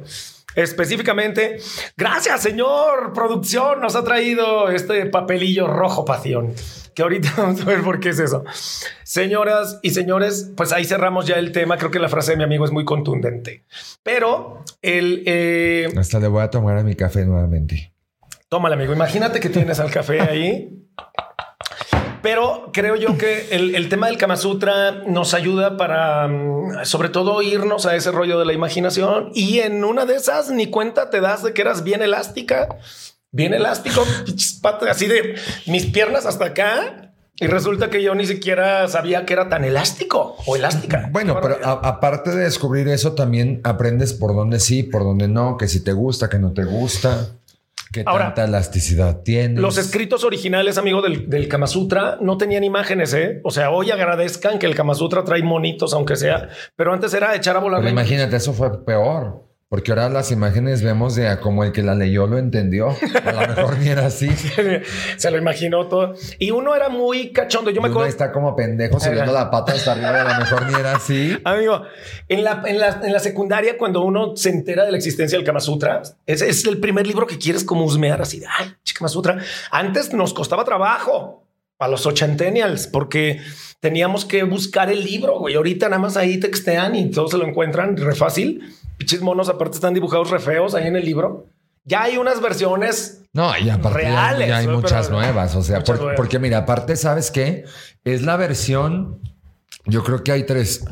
Speaker 1: Específicamente, gracias, señor producción, nos ha traído este papelillo rojo pasión que ahorita vamos a ver por qué es eso. Señoras y señores, pues ahí cerramos ya el tema. Creo que la frase de mi amigo es muy contundente. Pero el... Eh,
Speaker 2: Hasta le voy a tomar a mi café nuevamente.
Speaker 1: Tómale, amigo. Imagínate que tienes al café ahí. Pero creo yo que el, tema del Kama Sutra nos ayuda para, mm, sobre todo, irnos a ese rollo de la imaginación. Y en una de esas, ni cuenta te das de que eras bien elástica bien elástico, así de mis piernas hasta acá. Y resulta que yo ni siquiera sabía que era tan elástico o elástica.
Speaker 2: Bueno, pero aparte de descubrir eso, también aprendes por dónde sí, por dónde no, que si te gusta, que no te gusta, que tanta elasticidad tiene.
Speaker 1: Los escritos originales, amigo, del, del, Kama Sutra no tenían imágenes, ¿eh? O sea, hoy agradezcan que el Kama Sutra trae monitos, aunque sea, pero antes era echar a volar.
Speaker 2: Pero imagínate, eso fue peor. Porque ahora las imágenes vemos de como el que la leyó lo entendió. A lo mejor ni era así.
Speaker 1: Se lo imaginó todo. Y uno era muy cachondo. Yo me acuerdo.
Speaker 2: está como pendejo subiendo la pata hasta arriba. A lo mejor ni era así.
Speaker 1: Amigo, en la, en la, en la secundaria, cuando uno se entera de la existencia del Kama Sutra, ese es el primer libro que quieres como husmear así de ay, Kama Sutra. Antes nos costaba trabajo a los ochentennials porque teníamos que buscar el libro. Güey, ahorita nada más ahí textean y todos se lo encuentran re fácil Pichis monos, aparte están dibujados re feos ahí en el libro. Ya hay unas versiones
Speaker 2: no, y aparte reales. Ya, hay muchas nuevas. O sea, porque mira, aparte, ¿sabes qué? Es la versión. Yo creo que hay tres.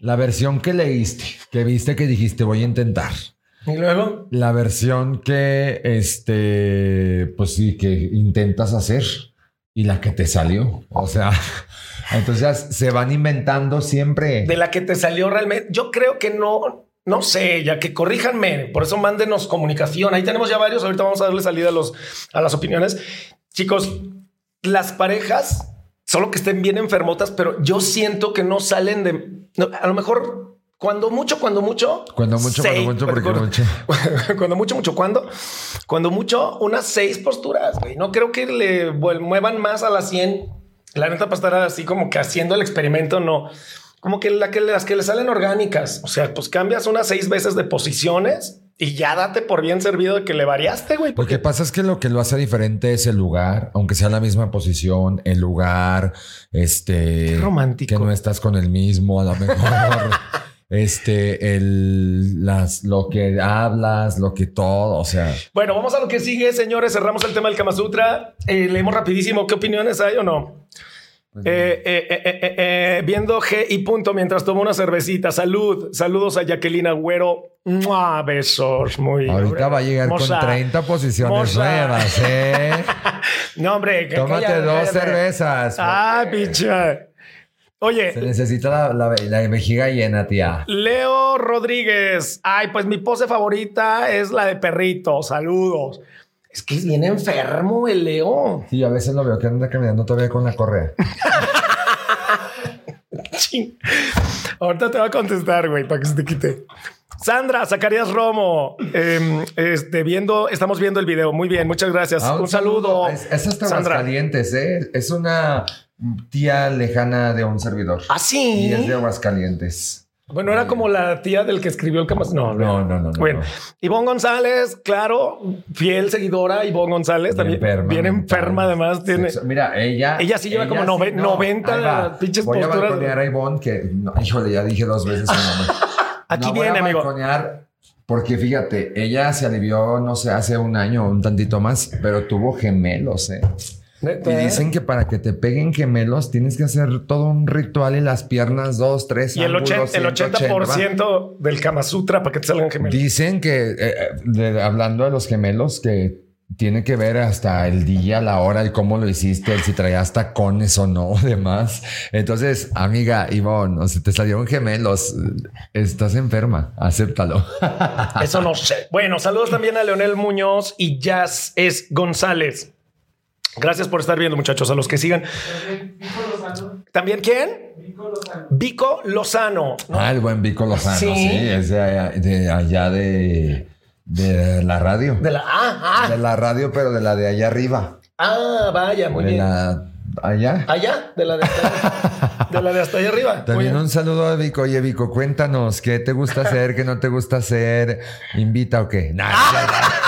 Speaker 2: La versión que leíste, que viste que dijiste voy a intentar.
Speaker 1: Y luego
Speaker 2: la versión que este, pues sí, que intentas hacer y la que te salió. O sea, entonces se van inventando siempre.
Speaker 1: De la que te salió realmente. Yo creo que no no sé, ya que corríjanme. Por eso mándenos comunicación. Ahí tenemos ya varios. Ahorita vamos a darle salida a, los, a las opiniones. Chicos, las parejas, solo que estén bien enfermotas, pero yo siento que no salen de. no, a lo mejor cuando mucho, cuando mucho.
Speaker 2: Cuando mucho,
Speaker 1: seis-
Speaker 2: cuando mucho, porque
Speaker 1: cuando-
Speaker 2: mucho.
Speaker 1: cuando mucho, mucho, cuando, cuando mucho, unas seis posturas. güey. No creo que le muevan más a las 100. La neta, para estar así como que haciendo el experimento, no. Como que, la que las que le salen orgánicas. O sea, pues cambias unas seis veces de posiciones y ya date por bien servido de que le variaste, güey.
Speaker 2: Lo
Speaker 1: Porque
Speaker 2: que pasa es que lo que lo hace diferente es el lugar, aunque sea la misma posición, el lugar, este,
Speaker 1: Qué romántico.
Speaker 2: que no estás con el mismo, a lo mejor, este, el, las, lo que hablas, lo que todo, o sea,
Speaker 1: Bueno, vamos a lo que sigue, señores. Cerramos el tema del Kama Sutra. Eh, leemos rapidísimo. ¿Qué opiniones hay o no?
Speaker 2: Pues
Speaker 1: Eh, eh, eh, viendo G y punto mientras tomo una cervecita. Salud. Saludos a Jacqueline Agüero. ¡Mua! Besos. Muy
Speaker 2: ahorita va a llegar con 30 posiciones nuevas, ¿eh?
Speaker 1: No, hombre. que-
Speaker 2: Tómate dos cervezas.
Speaker 1: Ah, picha.
Speaker 2: Se
Speaker 1: Oye,
Speaker 2: necesita la, la, la vejiga llena, tía.
Speaker 1: Leo Rodríguez. Ay, pues mi pose favorita es la de perrito. Saludos. Es que es bien enfermo el Leo.
Speaker 2: Sí, a veces lo veo que anda caminando todavía con la correa.
Speaker 1: Ahorita te va a contestar, güey, para que se te quite. Sandra, Zacarías Romo, em, este, viendo, estamos viendo el video. Muy bien, muchas gracias.
Speaker 2: Ah,
Speaker 1: un, saludo.
Speaker 2: Es, es hasta
Speaker 1: Sandra.
Speaker 2: Aguascalientes, ¿eh? Es una tía lejana de un servidor.
Speaker 1: Ah, sí.
Speaker 2: Y es de Aguascalientes.
Speaker 1: Bueno, era como la tía del que escribió el que más. No,
Speaker 2: No, no, no, no,
Speaker 1: Bueno,
Speaker 2: no.
Speaker 1: Ivonne González, claro, fiel seguidora. Ivonne González también. bien
Speaker 2: mental.
Speaker 1: enferma, además. Tiene.
Speaker 2: Sexo- Mira, ella.
Speaker 1: Ella sí lleva como nove- 90
Speaker 2: ahí va.
Speaker 1: pinches
Speaker 2: Voy
Speaker 1: posturas.
Speaker 2: a balconear a Ivonne, que. no, híjole, ya dije dos veces su nombre.
Speaker 1: Aquí
Speaker 2: No, voy
Speaker 1: viene,
Speaker 2: a
Speaker 1: amigo.
Speaker 2: Porque fíjate, ella se alivió, no sé, hace un año, un tantito más, pero tuvo gemelos, ¿eh? Y
Speaker 1: ¿eh?
Speaker 2: dicen que para que te peguen gemelos tienes que hacer todo un ritual y las piernas dos, tres
Speaker 1: Y el,
Speaker 2: ángulos,
Speaker 1: 80, el
Speaker 2: 180,
Speaker 1: 80% del Kama Sutra para que te salgan gemelos.
Speaker 2: Dicen que, eh, eh, de- hablando de los gemelos, que tiene que ver hasta el día, la hora, el cómo lo hiciste, el si traías tacones o no, demás. Entonces, amiga Ivonne, o sea, te salieron gemelos, estás enferma, acéptalo.
Speaker 1: Eso no sé. Bueno, saludos también a Leonel Muñoz y Jazz es González. Gracias por estar viendo, muchachos, a los que sigan. ¿También quién? Vico Lozano. ¿no?
Speaker 2: Ah, el buen Vico Lozano,
Speaker 1: Sí.
Speaker 2: sí, es de allá de, allá de, de la radio.
Speaker 1: De la ah,
Speaker 2: De
Speaker 1: ah,
Speaker 2: la radio, pero de la de allá arriba.
Speaker 1: ah, vaya, muy
Speaker 2: de
Speaker 1: bien.
Speaker 2: la allá.
Speaker 1: Allá, de la de hasta, de la de hasta allá arriba.
Speaker 2: También un saludo a Vico. Oye, Vico, cuéntanos qué te gusta hacer, qué no te gusta hacer. ¿Invita o qué? Nah,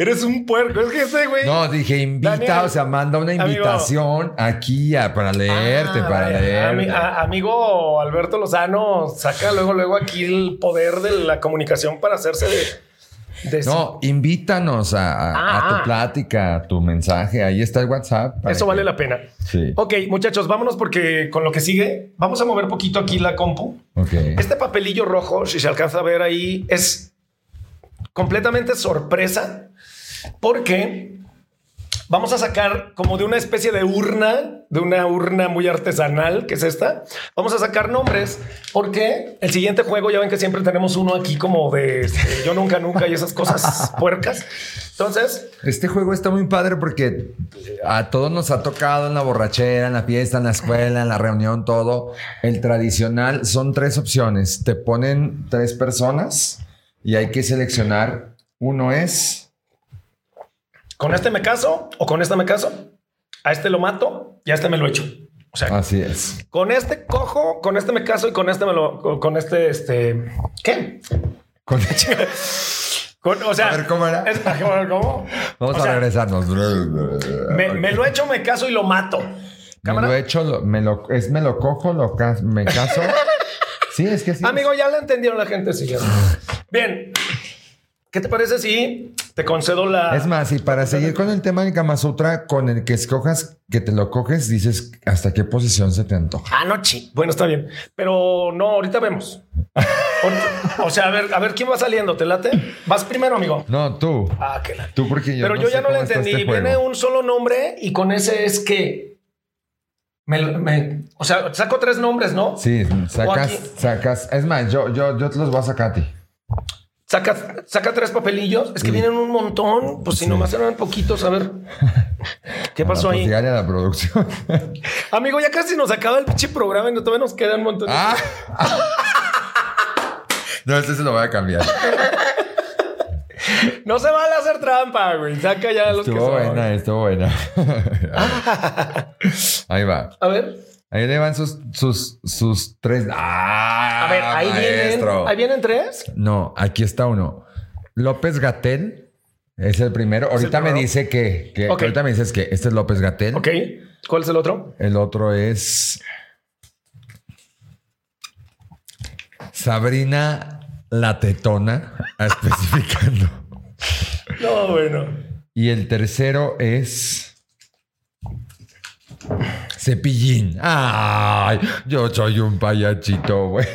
Speaker 1: Eres un puerco. Es que ese güey.
Speaker 2: no, dije invita,
Speaker 1: Daniel,
Speaker 2: o sea, manda una
Speaker 1: amigo.
Speaker 2: invitación aquí a- para leerte,
Speaker 1: Ah,
Speaker 2: para
Speaker 1: a- amigo Alberto Lozano saca luego, luego aquí el poder de la comunicación para hacerse de. de-
Speaker 2: No, invítanos a, a- a
Speaker 1: Ah.
Speaker 2: tu plática, a tu mensaje. Ahí está el WhatsApp.
Speaker 1: Eso
Speaker 2: que-
Speaker 1: vale la pena.
Speaker 2: Sí.
Speaker 1: Ok, muchachos, vámonos porque con lo que sigue, vamos a mover poquito aquí la compu. Este papelillo rojo, si se alcanza a ver ahí, es completamente sorpresa porque vamos a sacar como de una especie de urna, de una urna muy artesanal, que es esta. Vamos a sacar nombres porque el siguiente juego, ya ven que siempre tenemos uno aquí como de este, yo nunca, nunca y esas cosas puercas. Entonces,
Speaker 2: Este juego está muy padre porque a todos nos ha tocado en la borrachera, en la fiesta, en la escuela, en la reunión, todo. El tradicional son tres opciones. Te ponen tres personas y hay que seleccionar. Uno es
Speaker 1: con este me caso o con esta me caso. A este lo mato y a este me lo echo. O sea,
Speaker 2: así es.
Speaker 1: Con este cojo, con este me caso y con este me lo, con- con este, este, ¿qué?
Speaker 2: Con-
Speaker 1: Con- o sea,
Speaker 2: A ver, ¿cómo era?
Speaker 1: es- ¿cómo?
Speaker 2: Vamos
Speaker 1: O
Speaker 2: a regresarnos.
Speaker 1: Me, me lo echo, me caso y lo mato.
Speaker 2: Me lo he hecho, lo- me lo, es me lo cojo, lo cas- me caso. Sí, es que sí.
Speaker 1: Amigo, ya la entendieron la gente. Sí. Bien. ¿Qué te parece si te concedo la...
Speaker 2: Es más, y para seguir con el tema del Kama Sutra, con el que escojas que te lo coges, dices hasta qué posición se te antoja.
Speaker 1: Ah, no, chi. Bueno, está bien. Pero no, ahorita vemos. O, sea, a ver, a ver quién va saliendo. ¿Te late? Vas primero, amigo.
Speaker 2: No, tú.
Speaker 1: Ah, que la...
Speaker 2: Tú porque yo
Speaker 1: Pero
Speaker 2: no
Speaker 1: yo ya no
Speaker 2: está
Speaker 1: entendí.
Speaker 2: este.
Speaker 1: Viene un solo nombre y con ese es que me, me- O sea, saco tres nombres, ¿no?
Speaker 2: Sí, sacas, sacas. Es más, yo, yo, yo te los voy a sacar a ti.
Speaker 1: Saca, saca tres papelillos. Es que vienen un montón. Pues si
Speaker 2: Sí.
Speaker 1: nomás eran poquitos, a ver. ¿Qué pasó
Speaker 2: Pues
Speaker 1: ahí?
Speaker 2: dígale a la producción.
Speaker 1: Amigo, ya casi nos acaba el pinche programa y todavía nos quedan un montón.
Speaker 2: ah. No, este se lo voy a cambiar.
Speaker 1: No se vale hacer trampa, güey. Saca ya los que
Speaker 2: Estuvo
Speaker 1: son.
Speaker 2: buena, estuvo buena. Ahí va.
Speaker 1: A ver.
Speaker 2: Ahí le van sus, sus, sus tres. ¡Ah!
Speaker 1: A ver, ahí vienen.
Speaker 2: maestro!
Speaker 1: Ahí vienen tres.
Speaker 2: No, aquí está uno. López Gatel es el primero. Ahorita me
Speaker 1: primero?
Speaker 2: dice que, ahorita me dices que este es López Gatel.
Speaker 1: Ok. ¿Cuál es el otro?
Speaker 2: El otro es Sabrina la Tetona, especificando.
Speaker 1: No, bueno.
Speaker 2: Y el tercero es Cepillín. Ay, yo soy un payachito, güey.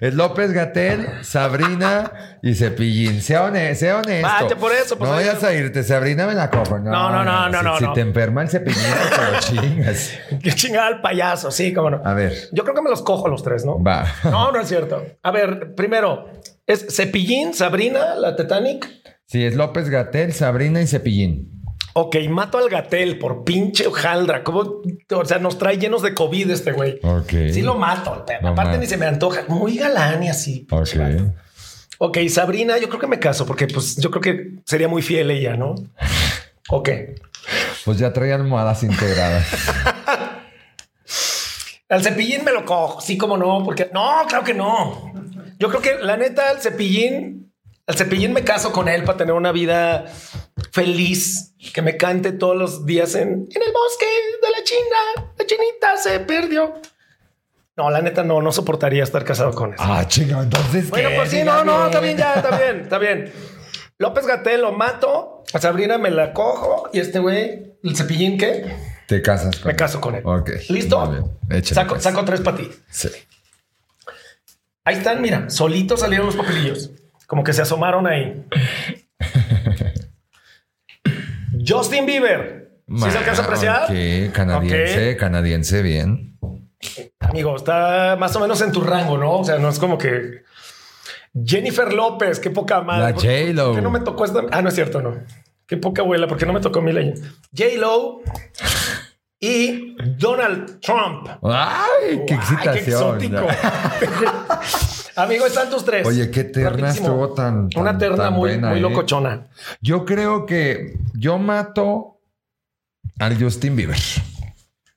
Speaker 2: Es López Gatel, Sabrina y Cepillín. Sea honesto, sea honesto.
Speaker 1: Vaya, por eso, pues,
Speaker 2: no vayas a irte. Sabrina me la cojo. No,
Speaker 1: No, no, no, no,
Speaker 2: si,
Speaker 1: no,
Speaker 2: Si
Speaker 1: no.
Speaker 2: te enferma el cepillín, te lo chingas.
Speaker 1: Qué chingada el payaso. Sí, cómo no.
Speaker 2: A ver,
Speaker 1: Yo creo que me los cojo los tres, ¿no?
Speaker 2: va.
Speaker 1: No, no es cierto. A ver, primero, ¿es Cepillín, Sabrina, la Titanic?
Speaker 2: Sí, es López Gatel, Sabrina y Cepillín.
Speaker 1: Ok, mato al gatel por pinche hojaldra. ¿Cómo? O sea, nos trae llenos de COVID este güey.
Speaker 2: Ok.
Speaker 1: Sí lo mato.
Speaker 2: Lo
Speaker 1: Aparte ni se me antoja. Muy galán y así.
Speaker 2: Ok.
Speaker 1: Sabrina, yo creo que me caso porque pues yo creo que sería muy fiel ella, ¿no? Ok.
Speaker 2: Pues ya trae almohadas integradas.
Speaker 1: Al cepillín me lo cojo. Sí, como no, porque no, claro que no. Yo creo que la neta, al cepillín, al cepillín me caso con él para tener una vida feliz, que me cante todos los días en, en el bosque de la China. La chinita se perdió. No, la neta no, no soportaría estar casado con él.
Speaker 2: ah, chinga, entonces.
Speaker 1: Bueno, pues sí, no, no, está bien, ya, está bien, está bien. López Gatel lo mato, a Sabrina me la cojo y este güey, el cepillín, ¿qué?
Speaker 2: Te casas con
Speaker 1: Me caso con él.
Speaker 2: Ok.
Speaker 1: ¿Listo?
Speaker 2: Échale,
Speaker 1: Saco,
Speaker 2: pues.
Speaker 1: saco tres para ti.
Speaker 2: Sí.
Speaker 1: Ahí están, mira, solitos salieron los papelillos. Como que se asomaron ahí. Justin Bieber. ¿Sí se alcanza a apreciar?
Speaker 2: Ok, canadiense, canadiense, bien.
Speaker 1: Amigo, está más o menos en tu rango, ¿no? O sea, no es como que Jennifer López, qué poca madre.
Speaker 2: La
Speaker 1: ¿Por qué-
Speaker 2: J-Lo.
Speaker 1: ¿Por qué no me tocó esta? Ah, no es cierto, no. Qué poca abuela, porque no me tocó mi ley. J-Lo y Donald Trump.
Speaker 2: Ay, qué excitación.
Speaker 1: exótico. Amigo, están tus tres.
Speaker 2: Oye, qué terna estuvo tan- tan-
Speaker 1: Una terna
Speaker 2: tan
Speaker 1: muy,
Speaker 2: buena,
Speaker 1: muy
Speaker 2: ¿eh?
Speaker 1: locochona.
Speaker 2: Yo creo que yo mato al Justin Bieber.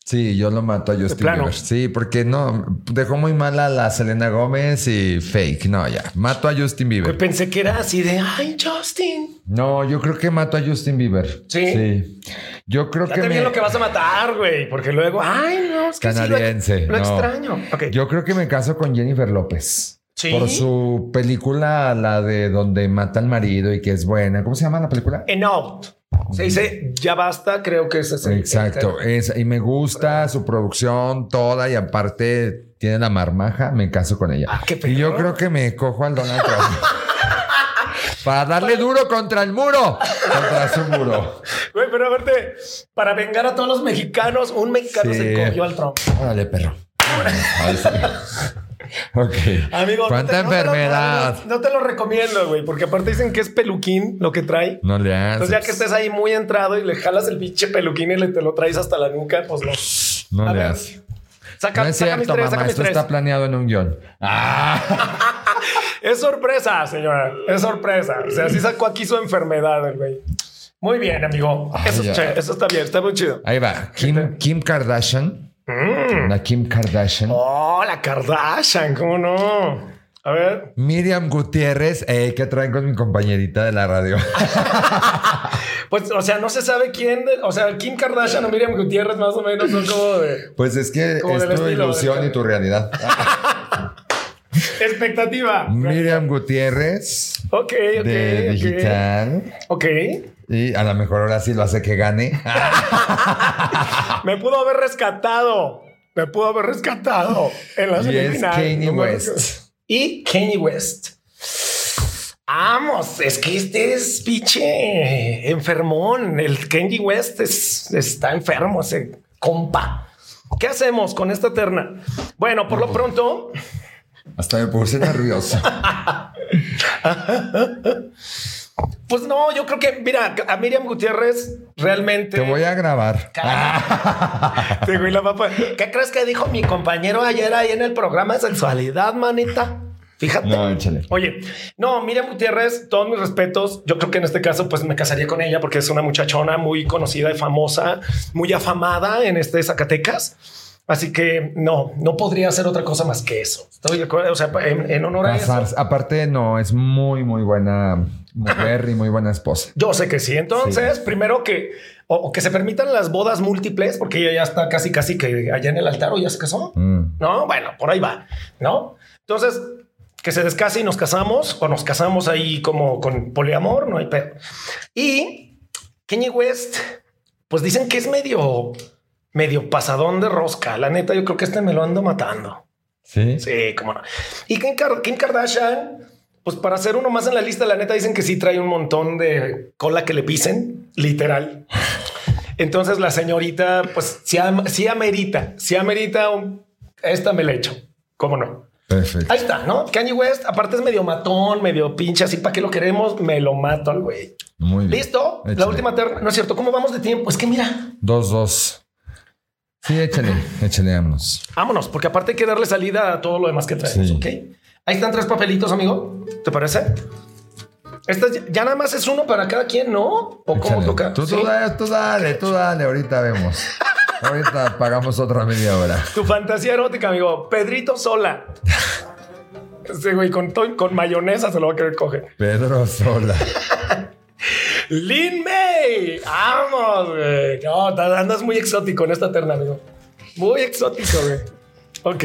Speaker 2: Sí, yo lo mato a Justin. Bieber. Sí, porque no dejó muy mal a la Selena Gómez y fake. No, ya mato a Justin
Speaker 1: Pues
Speaker 2: Bieber.
Speaker 1: pensé que era así de, ay, Justin.
Speaker 2: No, yo creo que mato a Justin Bieber.
Speaker 1: ¿Sí?
Speaker 2: Sí. Yo creo que me,
Speaker 1: lo que vas a matar, güey. Porque luego, ay, no, es que sí lo-
Speaker 2: Canadiense,
Speaker 1: lo,
Speaker 2: no.
Speaker 1: extraño. Ok.
Speaker 2: yo creo que me caso con Jennifer López.
Speaker 1: Sí.
Speaker 2: Por su película, la de donde mata al marido y que es buena. ¿Cómo se llama la película?
Speaker 1: Enough. Se dice, ya basta, creo que es
Speaker 2: Exacto. Es, y me gusta su producción toda y aparte tiene la marmaja. Me caso con ella.
Speaker 1: Ah, qué
Speaker 2: y yo creo que me cojo al Donald Trump. Para darle duro contra el muro. Contra su muro.
Speaker 1: Güey, pero aparte, para vengar a todos los mexicanos, un mexicano
Speaker 2: Sí.
Speaker 1: se cogió al Trump.
Speaker 2: Órale, perro. sí. Ok.
Speaker 1: Amigo,
Speaker 2: ¿Cuánta
Speaker 1: no te- no te lo-
Speaker 2: enfermedad?
Speaker 1: No, te lo recomiendo, güey, porque aparte dicen que es peluquín lo que trae.
Speaker 2: No le haces.
Speaker 1: Entonces, ya que estés ahí muy entrado y le jalas el pinche peluquín y le, te lo traes hasta la nuca, pues no.
Speaker 2: No
Speaker 1: A
Speaker 2: le haces.
Speaker 1: Saca,
Speaker 2: No es
Speaker 1: saca mis
Speaker 2: cierto,
Speaker 1: tres,
Speaker 2: mamá.
Speaker 1: saca mis
Speaker 2: Esto
Speaker 1: tres.
Speaker 2: está planeado en un guion.
Speaker 1: Es sorpresa, señora. Es sorpresa. O sea, sí sacó aquí su enfermedad, el güey. Muy bien, amigo.
Speaker 2: Ay,
Speaker 1: eso está bien, está muy chido.
Speaker 2: Ahí va. Kim, Kim Kardashian. La Kim Kardashian.
Speaker 1: Mm. Oh, la Kardashian, ¿cómo no? A ver.
Speaker 2: Miriam Gutiérrez, eh, que traen con mi compañerita de la radio.
Speaker 1: Pues, o sea, no se sabe quién, de- o sea, Kim Kardashian o Miriam Gutiérrez más o menos son como de
Speaker 2: Pues es que es tu ilusión
Speaker 1: de-
Speaker 2: y tu realidad.
Speaker 1: expectativa.
Speaker 2: Miriam Gutiérrez
Speaker 1: Ok, ok.
Speaker 2: de digital.
Speaker 1: Ok.
Speaker 2: Y a lo mejor ahora sí lo hace que gane.
Speaker 1: Me pudo haber rescatado. Me pudo haber rescatado en
Speaker 2: es
Speaker 1: semifinales.
Speaker 2: Kanye West.
Speaker 1: Y Kanye West. Vamos, es que este es pinche enfermón. El Kanye West es- está enfermo, ese compa. ¿Qué hacemos con esta terna? Bueno, por lo pronto,
Speaker 2: Hasta me puse nervioso.
Speaker 1: pues no, yo creo que, mira, a Miriam Gutiérrez realmente.
Speaker 2: Te voy a grabar.
Speaker 1: Sí, güey, la papa. ¿Qué crees que dijo mi compañero ayer ahí en el programa de sexualidad, manita? Fíjate.
Speaker 2: No, échale.
Speaker 1: Oye, no, Miriam Gutiérrez, todos mis respetos. Yo creo que en este caso, pues me casaría con ella porque es una muchachona muy conocida y famosa, muy afamada en este Zacatecas. Así que no, no podría hacer otra cosa más que eso. Estoy de acuerdo. O sea, en, en honor a eso.
Speaker 2: Aparte, no, es muy, muy buena mujer y muy buena esposa.
Speaker 1: Yo sé que sí. Entonces, primero que o, o que se permitan las bodas múltiples, porque ella ya está casi, casi que allá en el altar o ya se casó.
Speaker 2: Mm.
Speaker 1: No, bueno, por ahí va, ¿no? Entonces, que se descase y nos casamos o nos casamos ahí como con poliamor, no hay pedo. Y Kanye West, pues dicen que es medio, medio pasadón de rosca. La neta, yo creo que este me lo ando matando.
Speaker 2: Sí.
Speaker 1: Sí, cómo no. Y Kim, Kar- Kim Kardashian, pues para ser uno más en la lista, la neta dicen que sí trae un montón de cola que le pisen, literal. Entonces la señorita, pues sí, am- sí amerita, sí amerita un, esta me la echo. ¿Cómo no?
Speaker 2: Perfecto.
Speaker 1: Ahí está, ¿no? Kanye West, aparte es medio matón, medio pinche, así para qué lo queremos, me lo mato al güey.
Speaker 2: Muy bien.
Speaker 1: ¿Listo? La última terna, no es cierto. ¿Cómo vamos de tiempo? Es que mira,
Speaker 2: Dos, dos. Sí, échale, échale, vámonos.
Speaker 1: vámonos, porque aparte hay que darle salida a todo lo demás que traemos,
Speaker 2: Sí.
Speaker 1: ¿ok? Ahí están tres papelitos, amigo. ¿Te parece? Estas ya- nada más es uno para cada quien, ¿no? ¿O cómo toca?
Speaker 2: Tú, dale, tú dale, tú dale, ahorita vemos. Ahorita pagamos otra media hora.
Speaker 1: Tu fantasía erótica, amigo. Pedrito Sola. Ese güey con, con mayonesa se lo va a querer coger.
Speaker 2: Pedro Sola.
Speaker 1: Lin May. Vamos, güey. No, andas muy exótico en esta terna, amigo. Muy exótico, güey. Ok.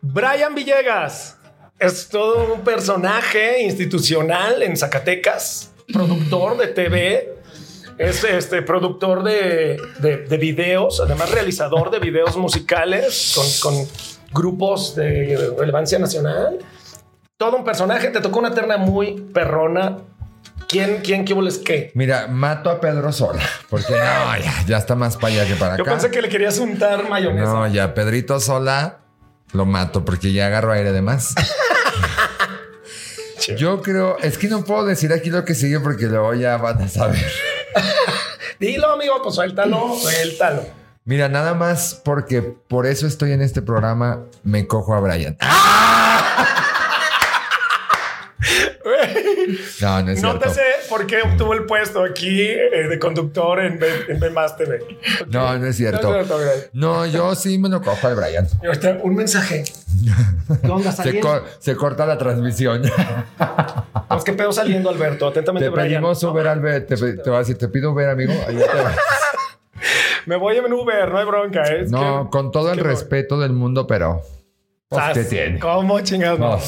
Speaker 1: Brian Villegas. Es todo un personaje institucional en Zacatecas, productor de TV. Es este productor de, de- de videos, además realizador de videos musicales con, con grupos de relevancia nacional. Todo un personaje. Te tocó una terna muy perrona. ¿Quién, quién, qué boles qué?
Speaker 2: Mira, mato a Pedro Sola. Porque no, ya, ya está más para allá que para
Speaker 1: Yo
Speaker 2: acá.
Speaker 1: pensé que le querías untar mayonesa.
Speaker 2: No, ya Pedrito Sola lo mato porque ya agarro aire de más. Yo creo, es que no puedo decir aquí lo que sigue porque luego ya van a saber.
Speaker 1: Dilo, amigo, pues suéltalo, suéltalo.
Speaker 2: Mira, nada más porque por eso estoy en este programa, me cojo a Brian. No, no es
Speaker 1: No
Speaker 2: cierto.
Speaker 1: te sé por qué obtuvo el puesto aquí eh, de conductor en, B- en B más TV. Ok.
Speaker 2: No, no es cierto.
Speaker 1: No es cierto.
Speaker 2: No, yo sí me lo cojo al Brian.
Speaker 1: Un mensaje. ¿Qué onda
Speaker 2: Se,
Speaker 1: saliendo?
Speaker 2: co- se corta la transmisión.
Speaker 1: Pues qué pedo saliendo, Alberto. Atentamente,
Speaker 2: te
Speaker 1: Brian.
Speaker 2: pedimos Uber, Albert. Te, te voy a decir, te pido Uber, amigo. Allá te vas.
Speaker 1: Me voy en Uber, no hay bronca. ¿eh?
Speaker 2: No,
Speaker 1: que-
Speaker 2: con todo el respeto del mundo, pero. Pues, ¿qué tiene?
Speaker 1: ¿Cómo chingados? No,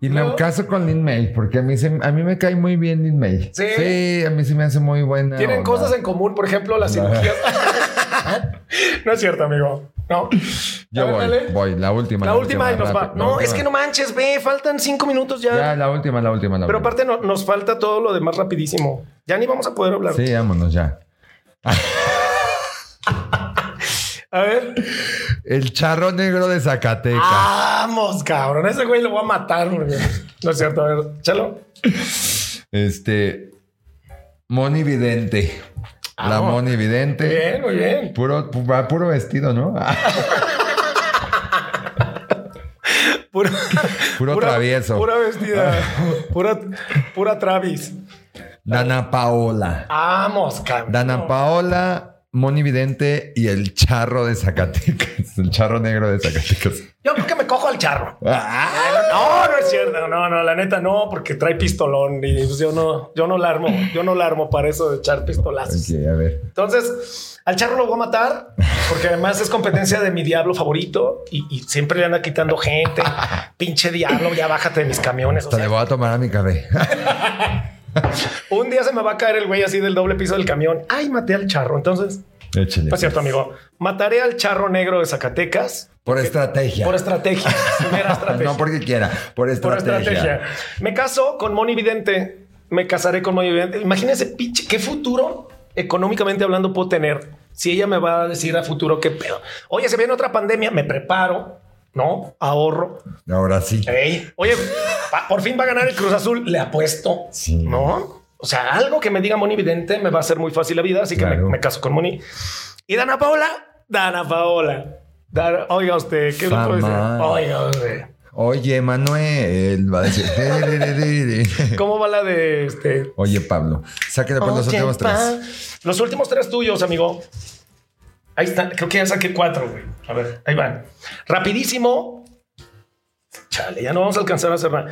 Speaker 2: Y me
Speaker 1: No.
Speaker 2: caso con Lin May, porque a mí, se- a mí me cae muy bien Lin May.
Speaker 1: ¿Sí?
Speaker 2: Sí, a mí se me hace muy buena.
Speaker 1: Tienen
Speaker 2: onda.
Speaker 1: cosas en común, por ejemplo, las cirugías. no es cierto, amigo. No.
Speaker 2: Yo
Speaker 1: ver,
Speaker 2: voy,
Speaker 1: dale.
Speaker 2: voy, la última.
Speaker 1: La última y nos va.
Speaker 2: rápido,
Speaker 1: No, es que no manches, ve, faltan cinco minutos ya.
Speaker 2: Ya, la última, la última, la
Speaker 1: Pero aparte no- nos falta todo lo demás rapidísimo. Ya ni vamos a poder hablar.
Speaker 2: Sí, vámonos ya.
Speaker 1: A ver.
Speaker 2: El charro negro de Zacatecas.
Speaker 1: Vamos, cabrón. Ese güey lo voy a matar. No es cierto. A ver, chalo.
Speaker 2: Este. Moni Vidente. La. Moni Vidente.
Speaker 1: Bien, muy bien.
Speaker 2: Puro, puro vestido, ¿no?
Speaker 1: Puro,
Speaker 2: Puro travieso.
Speaker 1: Pura vestida. pura, pura Travis.
Speaker 2: Dana Paola.
Speaker 1: Vamos, cabrón.
Speaker 2: Dana Paola, Moni Vidente y el charro de Zacatecas. El charro negro de Zacatecas.
Speaker 1: Yo creo que me cojo al charro.
Speaker 2: ¡Ah!
Speaker 1: No, no es cierto. No, no, la neta no, porque trae pistolón y pues yo no, yo no la armo. Yo no la armo para eso de echar pistolazos.
Speaker 2: Ok, a ver.
Speaker 1: Entonces, al charro lo voy a matar porque además es competencia de mi diablo favorito y, y siempre le anda quitando gente. Pinche diablo, ya bájate de mis camiones. O sea,
Speaker 2: le voy a tomar a mi café.
Speaker 1: un día se me va a caer el güey así del doble piso del camión. Ay, maté al charro. Entonces,
Speaker 2: Échale.
Speaker 1: no es cierto, amigo. Mataré al charro negro de Zacatecas
Speaker 2: Por estrategia.
Speaker 1: por estrategia. Primera estrategia.
Speaker 2: No porque quiera, por
Speaker 1: por
Speaker 2: estrategia.
Speaker 1: estrategia. Me caso con Moni Vidente. Me casaré con Moni Vidente. Imagínense, pinche, qué futuro económicamente hablando puedo tener si ella me va a decir a futuro qué pedo. Oye, se viene otra pandemia, me preparo, ¿no? Ahorro.
Speaker 2: Ahora sí.
Speaker 1: Oye, por fin va a ganar el Cruz Azul, le apuesto,
Speaker 2: Sí.
Speaker 1: ¿no? O sea, algo que me diga Moni Vidente me va a hacer muy fácil la vida, así que me, me caso con Moni. Y Dana Paola, Dana Paola. Dana- oiga usted, ¿qué le puedo decir?
Speaker 2: Fama.
Speaker 1: Oiga usted.
Speaker 2: Oye, Manuel, va a decir.
Speaker 1: ¿Cómo va la de este?
Speaker 2: Oye, Pablo, por los últimos tres.
Speaker 1: Los últimos tres tuyos, amigo. Ahí están. Creo que ya saqué cuatro, güey. A ver, ahí van. Rapidísimo. Chale, ya no vamos a alcanzar a cerrar.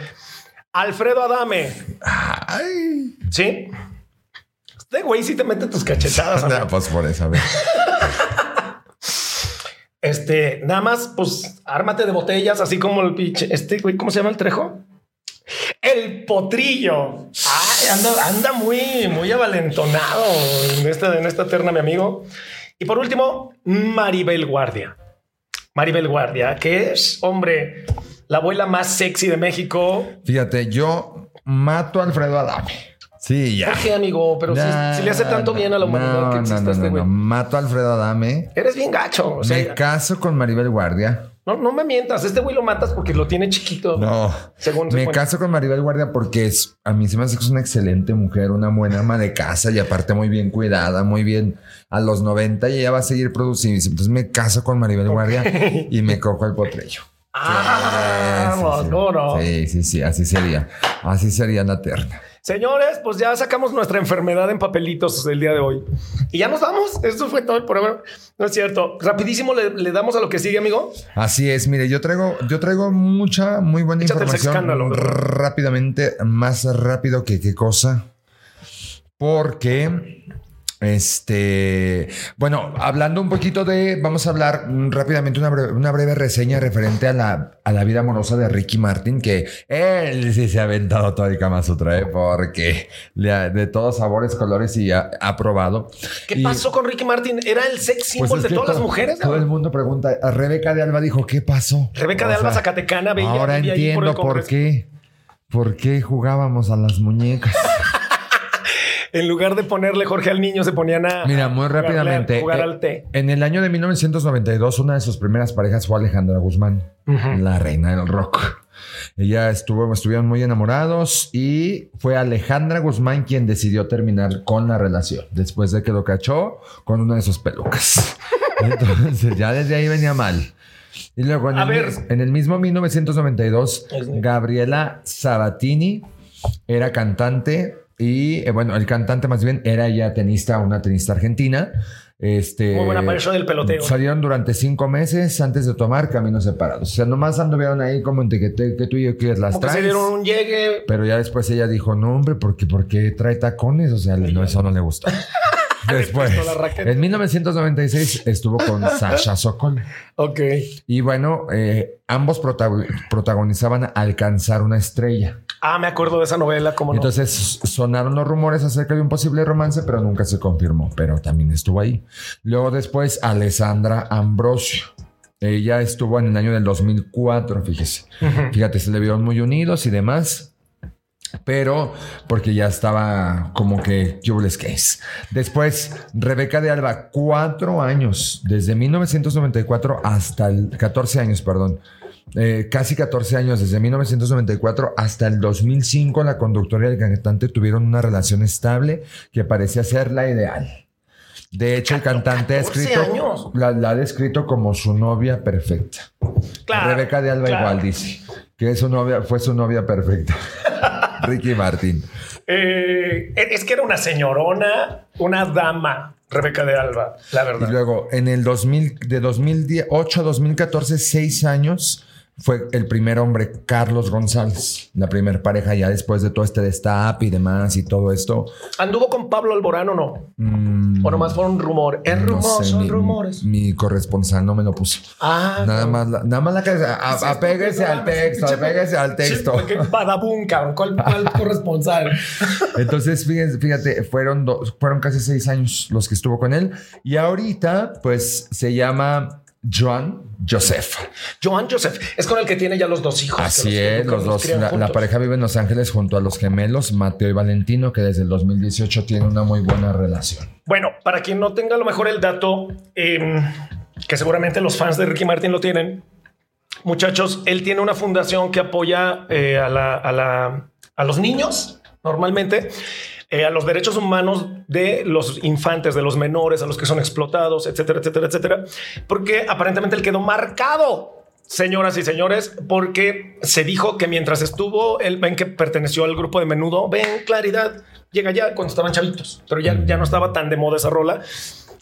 Speaker 1: Alfredo Adame.
Speaker 2: Ay.
Speaker 1: ¿Sí? Este güey sí te mete tus cachetadas.
Speaker 2: Nah, pues por eso, a ver.
Speaker 1: Este, nada más, pues, ármate de botellas, así como el pinche. Este güey, ¿cómo se llama el trejo? El potrillo. Ay, anda, anda muy, muy avalentonado en esta, en esta terna, mi amigo. Y por último, Maribel Guardia. Maribel Guardia, que es, hombre, la abuela más sexy de México.
Speaker 2: Fíjate, yo mato a Alfredo Adame. Sí, ya.
Speaker 1: ¿Por qué, amigo? Pero si,
Speaker 2: Nah,
Speaker 1: si le hace tanto bien a la humanidad
Speaker 2: no,
Speaker 1: que
Speaker 2: no,
Speaker 1: exista
Speaker 2: no,
Speaker 1: este
Speaker 2: no,
Speaker 1: güey.
Speaker 2: no. Mato a Alfredo Adame.
Speaker 1: Eres bien gacho. O sea,
Speaker 2: Me caso con Maribel Guardia.
Speaker 1: no, no me mientas. Este güey lo matas porque lo tiene chiquito.
Speaker 2: No.
Speaker 1: Según se
Speaker 2: Me caso con Maribel Guardia porque es, a mí se me hace que es una excelente mujer, una buena ama de casa y aparte muy bien cuidada, muy bien a los 90 y ella va a seguir produciendo. Entonces me caso con Maribel Guardia y me cojo el potrillo.
Speaker 1: Ah,
Speaker 2: Sí, sí, sí.
Speaker 1: ¿cómo no?
Speaker 2: Sí, sí, sí, así sería. Así sería la terna.
Speaker 1: Señores, pues ya sacamos nuestra enfermedad en papelitos el día de hoy. Y ya nos vamos. Esto fue todo el programa. No es cierto. Rapidísimo le, le damos a lo que sigue, amigo.
Speaker 2: Así es, mire, yo traigo, yo traigo mucha, muy buena
Speaker 1: Échate
Speaker 2: información
Speaker 1: escándalo.
Speaker 2: rápidamente, más rápido que qué cosa. Porque, este, bueno, hablando un poquito de, vamos a hablar rápidamente una breve, una breve reseña referente a la, a la vida amorosa de Ricky Martin, que él sí se ha aventado todo el Kama Sutra, ¿eh? porque de todos sabores, colores y ha, ha probado.
Speaker 1: ¿Qué
Speaker 2: Y-
Speaker 1: pasó con Ricky Martin? Era el sex
Speaker 2: pues
Speaker 1: symbol de todas
Speaker 2: to-
Speaker 1: las mujeres.
Speaker 2: Todo el mundo pregunta. A Rebeca de Alba dijo, ¿qué pasó?
Speaker 1: Rebeca de Alba
Speaker 2: sea,
Speaker 1: Zacatecana veía
Speaker 2: Ahora
Speaker 1: por
Speaker 2: entiendo por, qué. ¿Por qué jugábamos a las muñecas?
Speaker 1: En lugar de ponerle Jorge al niño, se ponían a.
Speaker 2: Mira, muy rápidamente.
Speaker 1: Jugar
Speaker 2: eh,
Speaker 1: al té.
Speaker 2: En el año de 1992, una de sus primeras parejas fue Alejandra Guzmán, la reina del rock. Ella estuvo, estuvieron muy enamorados y fue Alejandra Guzmán quien decidió terminar con la relación después de que lo cachó con una de sus pelucas. Entonces, ya desde ahí venía mal. Y luego en,
Speaker 1: A
Speaker 2: el,
Speaker 1: ver.
Speaker 2: en el mismo 1992,
Speaker 1: Es negro.
Speaker 2: Gabriela Sabatini era cantante y, eh, bueno, el cantante más bien era ella tenista, una tenista argentina. Este,
Speaker 1: Muy buena eso del peloteo.
Speaker 2: Salieron durante cinco meses antes de tomar caminos separados. O sea, nomás anduvieron ahí como entre que, que tú y yo que las
Speaker 1: Como que se
Speaker 2: traes.
Speaker 1: dieron un llegue.
Speaker 2: Pero ya después ella dijo, no, hombre, porque ¿por qué trae tacones? O sea, no, eso no le gusta. Después, en 1996 estuvo con Sasha Sokol.
Speaker 1: Ok.
Speaker 2: Y bueno, eh, ambos protago- protagonizaban Alcanzar una estrella.
Speaker 1: Ah, me acuerdo de esa novela, como no.
Speaker 2: Entonces sonaron los rumores acerca de un posible romance, pero nunca se confirmó. Pero también estuvo ahí. Luego después, Alessandra Ambrosio. Ella estuvo en el año del 2004, fíjese. Fíjate, se le vieron muy unidos y demás. Pero porque ya estaba como que Jules Case. Después, Rebeca de Alba, cuatro años, desde 1994 hasta el 14 años, perdón. Eh, casi 14 años, desde 1994 hasta el 2005, la conductora y el cantante tuvieron una relación estable que parecía ser la ideal. De hecho, el cantante ha
Speaker 1: 14
Speaker 2: escrito, la, la ha descrito como su novia perfecta.
Speaker 1: Claro,
Speaker 2: Rebeca de Alba
Speaker 1: claro.
Speaker 2: igual dice que es su novia, fue su novia perfecta. Ricky Martin.
Speaker 1: Eh, es que era una señorona, una dama, Rebeca de Alba, la
Speaker 2: Y
Speaker 1: verdad.
Speaker 2: luego, en el 2000, de 2008 a 2014, seis años, fue el primer hombre, Carlos González, la primera pareja ya después de todo este destape y demás y todo esto.
Speaker 1: ¿Anduvo con Pablo Alborán o no?
Speaker 2: mm,
Speaker 1: O nomás fueron rumores. Es
Speaker 2: no
Speaker 1: rumor,
Speaker 2: sé,
Speaker 1: son
Speaker 2: mi-
Speaker 1: rumores.
Speaker 2: Mi corresponsal no me lo puso.
Speaker 1: Ah,
Speaker 2: Nada
Speaker 1: no.
Speaker 2: más, la, nada más la que a- a- apéguese al texto, apéguese al texto.
Speaker 1: Badabum, cabrón. ¿Cuál, cuál corresponsal?
Speaker 2: Entonces, fíjense, fíjate, fueron, dos- fueron casi seis años los que estuvo con él. Y ahorita, pues, se llama Joan Joseph.
Speaker 1: Joan Joseph es con el que tiene ya los dos hijos.
Speaker 2: Así es, los, dos. La, pareja vive en Los Ángeles junto a los gemelos Mateo y Valentino, que desde el 2018 tienen una muy buena relación.
Speaker 1: Bueno, para quien no tenga a lo mejor el dato, em, que seguramente los fans de Ricky Martin lo tienen, muchachos, él tiene una fundación que apoya eh, a, la, a los niños normalmente. Eh, a los derechos humanos de los infantes, de los menores, a los que son explotados, etcétera, etcétera, etcétera, porque aparentemente él quedó marcado señoras y señores, porque se dijo que mientras estuvo, él ven que perteneció al grupo de menudo, ven claridad, llega ya cuando estaban chavitos, pero ya, ya no estaba tan de moda esa rola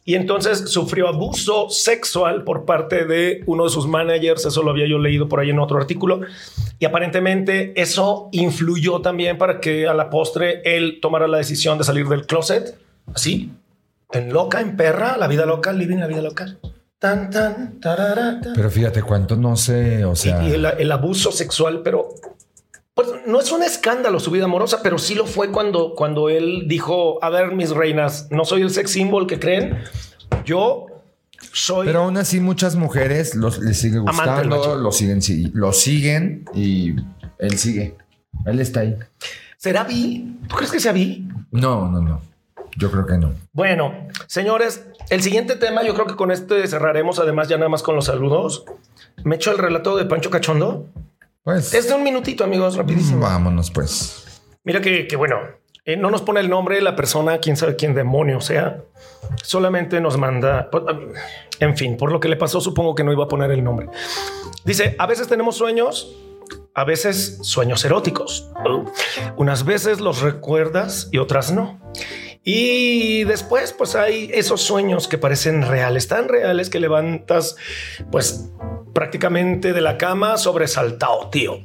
Speaker 1: y entonces sufrió abuso sexual por parte de uno de sus managers. Eso lo había yo leído por ahí en otro artículo. Y aparentemente eso influyó también para que a la postre él tomara la decisión de salir del closet. Así, en loca, en perra, la vida loca, living la vida loca. Tan, tan,
Speaker 2: Pero fíjate cuánto no sé, o sea.
Speaker 1: Y, el, el abuso sexual, pero pues no es un escándalo su vida amorosa, pero sí lo fue cuando, cuando él dijo, a ver, mis reinas, no soy el sex symbol que creen, yo soy...
Speaker 2: Pero aún así muchas mujeres los, les sigue gustando, lo siguen, lo siguen y él sigue. Él está ahí.
Speaker 1: ¿Será vi? ¿Tú crees que sea vi?
Speaker 2: No, no, no. Yo creo que no.
Speaker 1: Bueno, señores, el siguiente tema, yo creo que con este cerraremos, además ya nada más con los saludos. Me echo el relato de Pancho Cachondo.
Speaker 2: Pues.
Speaker 1: Es de un minutito, amigos, rapidísimo.
Speaker 2: Vámonos, pues.
Speaker 1: Mira que, bueno, eh, no nos pone el nombre de la persona, quién sabe quién demonio sea. Solamente nos manda. Pues, en fin, por lo que le pasó, supongo que no iba a poner el nombre. Dice: A veces tenemos sueños, a veces sueños eróticos. Unas veces los recuerdas y otras no. Y después, pues hay esos sueños que parecen reales, tan reales que levantas, pues prácticamente de la cama sobresaltado, tío.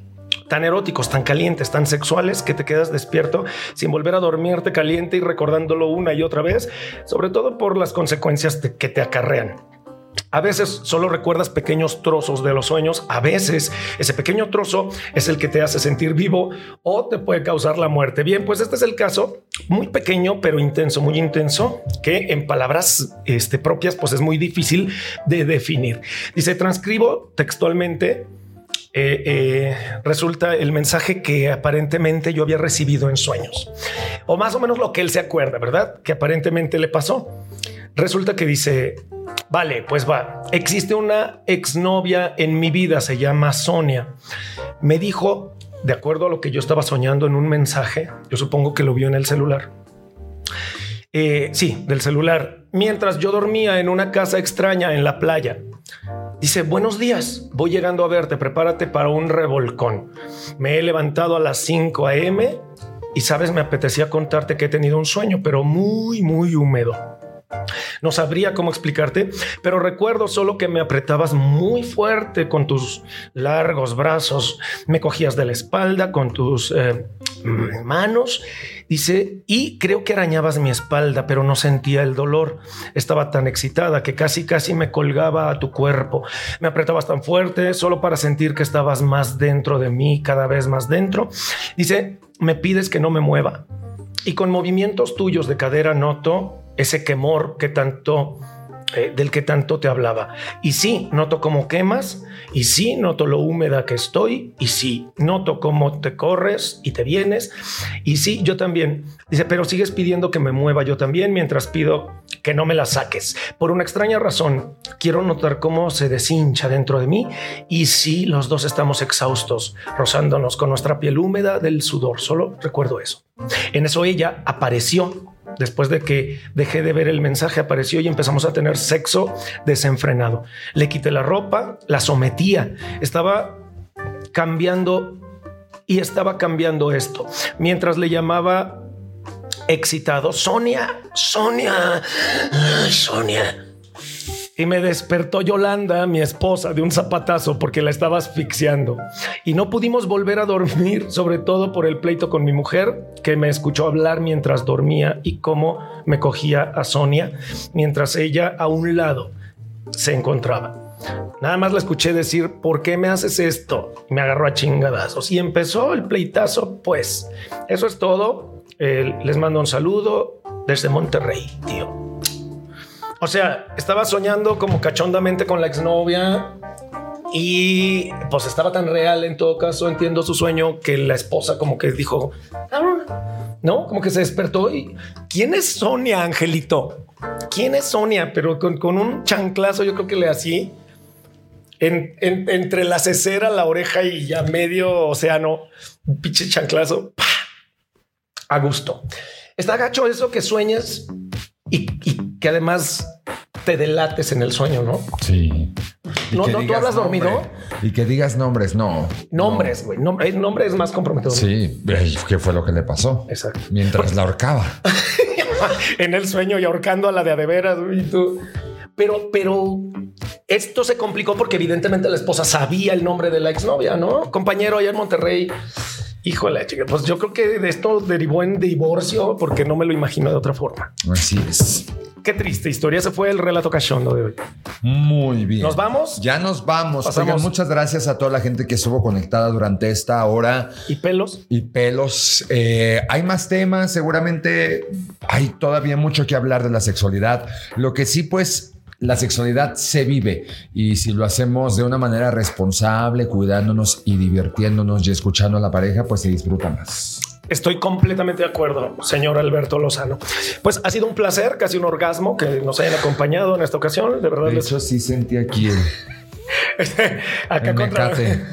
Speaker 1: Tan eróticos, tan calientes, tan sexuales que te quedas despierto sin volver a dormirte caliente y recordándolo una y otra vez, sobre todo por las consecuencias que te acarrean. A veces solo recuerdas pequeños trozos de los sueños, a veces ese pequeño trozo es el que te hace sentir vivo o te puede causar la muerte. Bien, pues este es el caso, muy pequeño pero intenso, muy intenso, que en palabras este, propias pues es muy difícil de definir. Dice, transcribo textualmente eh, eh, resulta el mensaje que aparentemente yo había recibido en sueños, o más o menos lo que él se acuerda, ¿verdad? Que aparentemente le pasó. Resulta que dice, Vale, pues va. Existe una exnovia en mi vida, se llama Sonia. Me dijo, de acuerdo a lo que yo estaba soñando en un mensaje, yo supongo que lo vio en el celular. Eh, sí, del celular. Mientras yo dormía en una casa extraña en la playa. Dice, buenos días, voy llegando a verte, prepárate para un revolcón. Me he levantado a las 5 a.m. y sabes, me apetecía contarte que he tenido un sueño, pero muy, muy húmedo. No sabría cómo explicarte, pero recuerdo solo que me apretabas muy fuerte con tus largos brazos, me cogías de la espalda con tus eh, manos, dice, y creo que arañabas mi espalda, pero no sentía el dolor. Estaba tan excitada que casi, casi me colgaba a tu cuerpo. Me apretabas tan fuerte solo para sentir que estabas más dentro de mí, cada vez más dentro. Dice, me pides que no me mueva. Y con movimientos tuyos de cadera noto ese quemor que tanto eh, del que tanto te hablaba. Y sí, noto cómo quemas, y sí, noto lo húmeda que estoy, y sí, noto cómo te corres y te vienes, y sí, yo también. Dice, pero sigues pidiendo que me mueva yo también mientras pido que no me la saques. Por una extraña razón, quiero notar cómo se deshincha dentro de mí, y sí, los dos estamos exhaustos, rozándonos con nuestra piel húmeda del sudor. Solo recuerdo eso. En eso ella apareció Después de que dejé de ver el mensaje, apareció y empezamos a tener sexo desenfrenado. Le quité la ropa, la sometía, estaba cambiando y estaba cambiando esto. Mientras le llamaba excitado, Sonia, Sonia, Sonia y me despertó Yolanda, mi esposa, de un zapatazo porque la estaba asfixiando. Y no pudimos volver a dormir, sobre todo por el pleito con mi mujer, que me escuchó hablar mientras dormía y cómo me cogía a Sonia, mientras ella a un lado se encontraba. Nada más la escuché decir, ¿por qué me haces esto? Y me agarró a chingadazos. Y empezó el pleitazo, pues. Eso es todo. les mando un saludo desde Monterrey, tío. O sea, estaba soñando como cachondamente con la exnovia y pues estaba tan real en todo caso, entiendo su sueño, que la esposa como que dijo, "Ah", no, como que se despertó y ¿quién es Sonia, Angelito? ¿Quién es Sonia? Pero con, un chanclazo yo creo que le así. En, en- entre la cesera, la oreja y ya medio océano, un pinche chanclazo, a gusto. Está gacho eso que sueñes y, y que además te delates en el sueño, ¿no?
Speaker 2: Sí.
Speaker 1: No, no, ¿tú hablas dormido?
Speaker 2: Y que digas nombres, no.
Speaker 1: Nombres, güey. Nombre, el nombre es más comprometedor.
Speaker 2: Sí, Ey, ¿qué fue lo que le pasó?
Speaker 1: Exacto.
Speaker 2: Mientras la ahorcaba.
Speaker 1: en el sueño y ahorcando a la de adeveras, güey, tú. Pero, pero esto se complicó porque evidentemente la esposa sabía el nombre de la exnovia, ¿no? Compañero allá en Monterrey. Híjole, chica, pues yo creo que de esto derivó en divorcio porque no me lo imagino de otra forma.
Speaker 2: Así es.
Speaker 1: Qué triste historia. Ese fue el relato cachondo de hoy.
Speaker 2: Muy bien.
Speaker 1: ¿Nos vamos?
Speaker 2: Ya nos vamos.
Speaker 1: Pasamos.
Speaker 2: Oigan, muchas gracias a toda la gente que estuvo conectada durante esta hora.
Speaker 1: ¿Y pelos?
Speaker 2: Y pelos. Eh, hay más temas, seguramente hay todavía mucho que hablar de la sexualidad. Lo que sí, pues, la sexualidad se vive y si lo hacemos de una manera responsable, cuidándonos y divirtiéndonos y escuchando a la pareja, pues se disfruta más.
Speaker 1: Estoy completamente de acuerdo, señor Alberto Lozano. Pues ha sido un placer, casi un orgasmo que nos hayan acompañado en esta ocasión. De verdad,
Speaker 2: De
Speaker 1: les-
Speaker 2: hecho, sí sentí aquí el...
Speaker 1: acá
Speaker 2: El
Speaker 1: contra.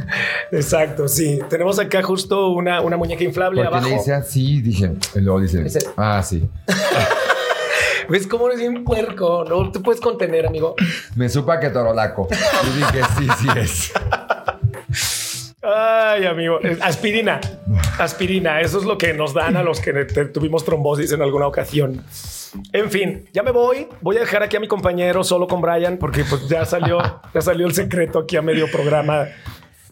Speaker 1: Exacto, sí. Tenemos acá justo una, una muñeca inflable
Speaker 2: Porque
Speaker 1: abajo.
Speaker 2: le hice así, dije, y luego Dice- ah, sí.
Speaker 1: ¿Ves cómo eres bien puerco? No te puedes contener, amigo.
Speaker 2: Me supa que torolaco. Y dije, sí, sí es.
Speaker 1: Ay, amigo. Aspirina. Aspirina. Eso es lo que nos dan a los que tuvimos trombosis en alguna ocasión. En fin, ya me voy. Voy a dejar aquí a mi compañero solo con Brian porque pues ya salió, ya salió el secreto aquí a medio programa.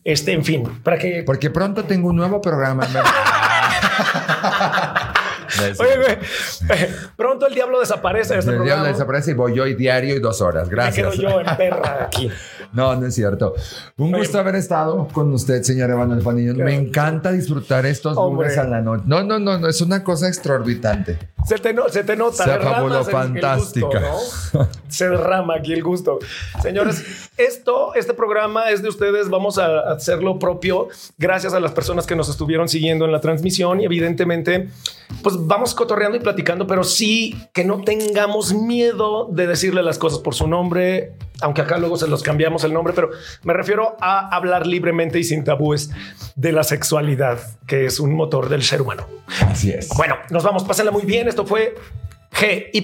Speaker 1: Este, en fin, para que
Speaker 2: Porque pronto tengo un nuevo programa.
Speaker 1: Oye, güey, pronto el diablo desaparece de este
Speaker 2: El
Speaker 1: programa.
Speaker 2: diablo desaparece y voy yo y diario y dos horas.
Speaker 1: Me quedo
Speaker 2: Gracias.
Speaker 1: yo en perra aquí.
Speaker 2: No, no es cierto. Un
Speaker 1: Oye.
Speaker 2: gusto haber estado con usted, señor Emanuel Fanillo. Me encanta disfrutar estos lunes a la noche. No, no, no, no, es una cosa extraorbitante.
Speaker 1: Se te, no- se te nota.
Speaker 2: Se
Speaker 1: derramas
Speaker 2: afabuló
Speaker 1: el- gusto,
Speaker 2: fantástica.
Speaker 1: ¿no? Se derrama aquí el gusto. Señores, esto, este programa es de ustedes. Vamos a hacer lo propio gracias a las personas que nos estuvieron siguiendo en la transmisión y evidentemente, pues vamos cotorreando y platicando, pero sí que no tengamos miedo de decirle las cosas por su nombre, aunque acá luego se los cambiamos el nombre, pero me refiero a hablar libremente y sin tabúes de la sexualidad, que es un motor del ser humano.
Speaker 2: Así es.
Speaker 1: Bueno, nos vamos, pásenla muy bien. Esto fue G y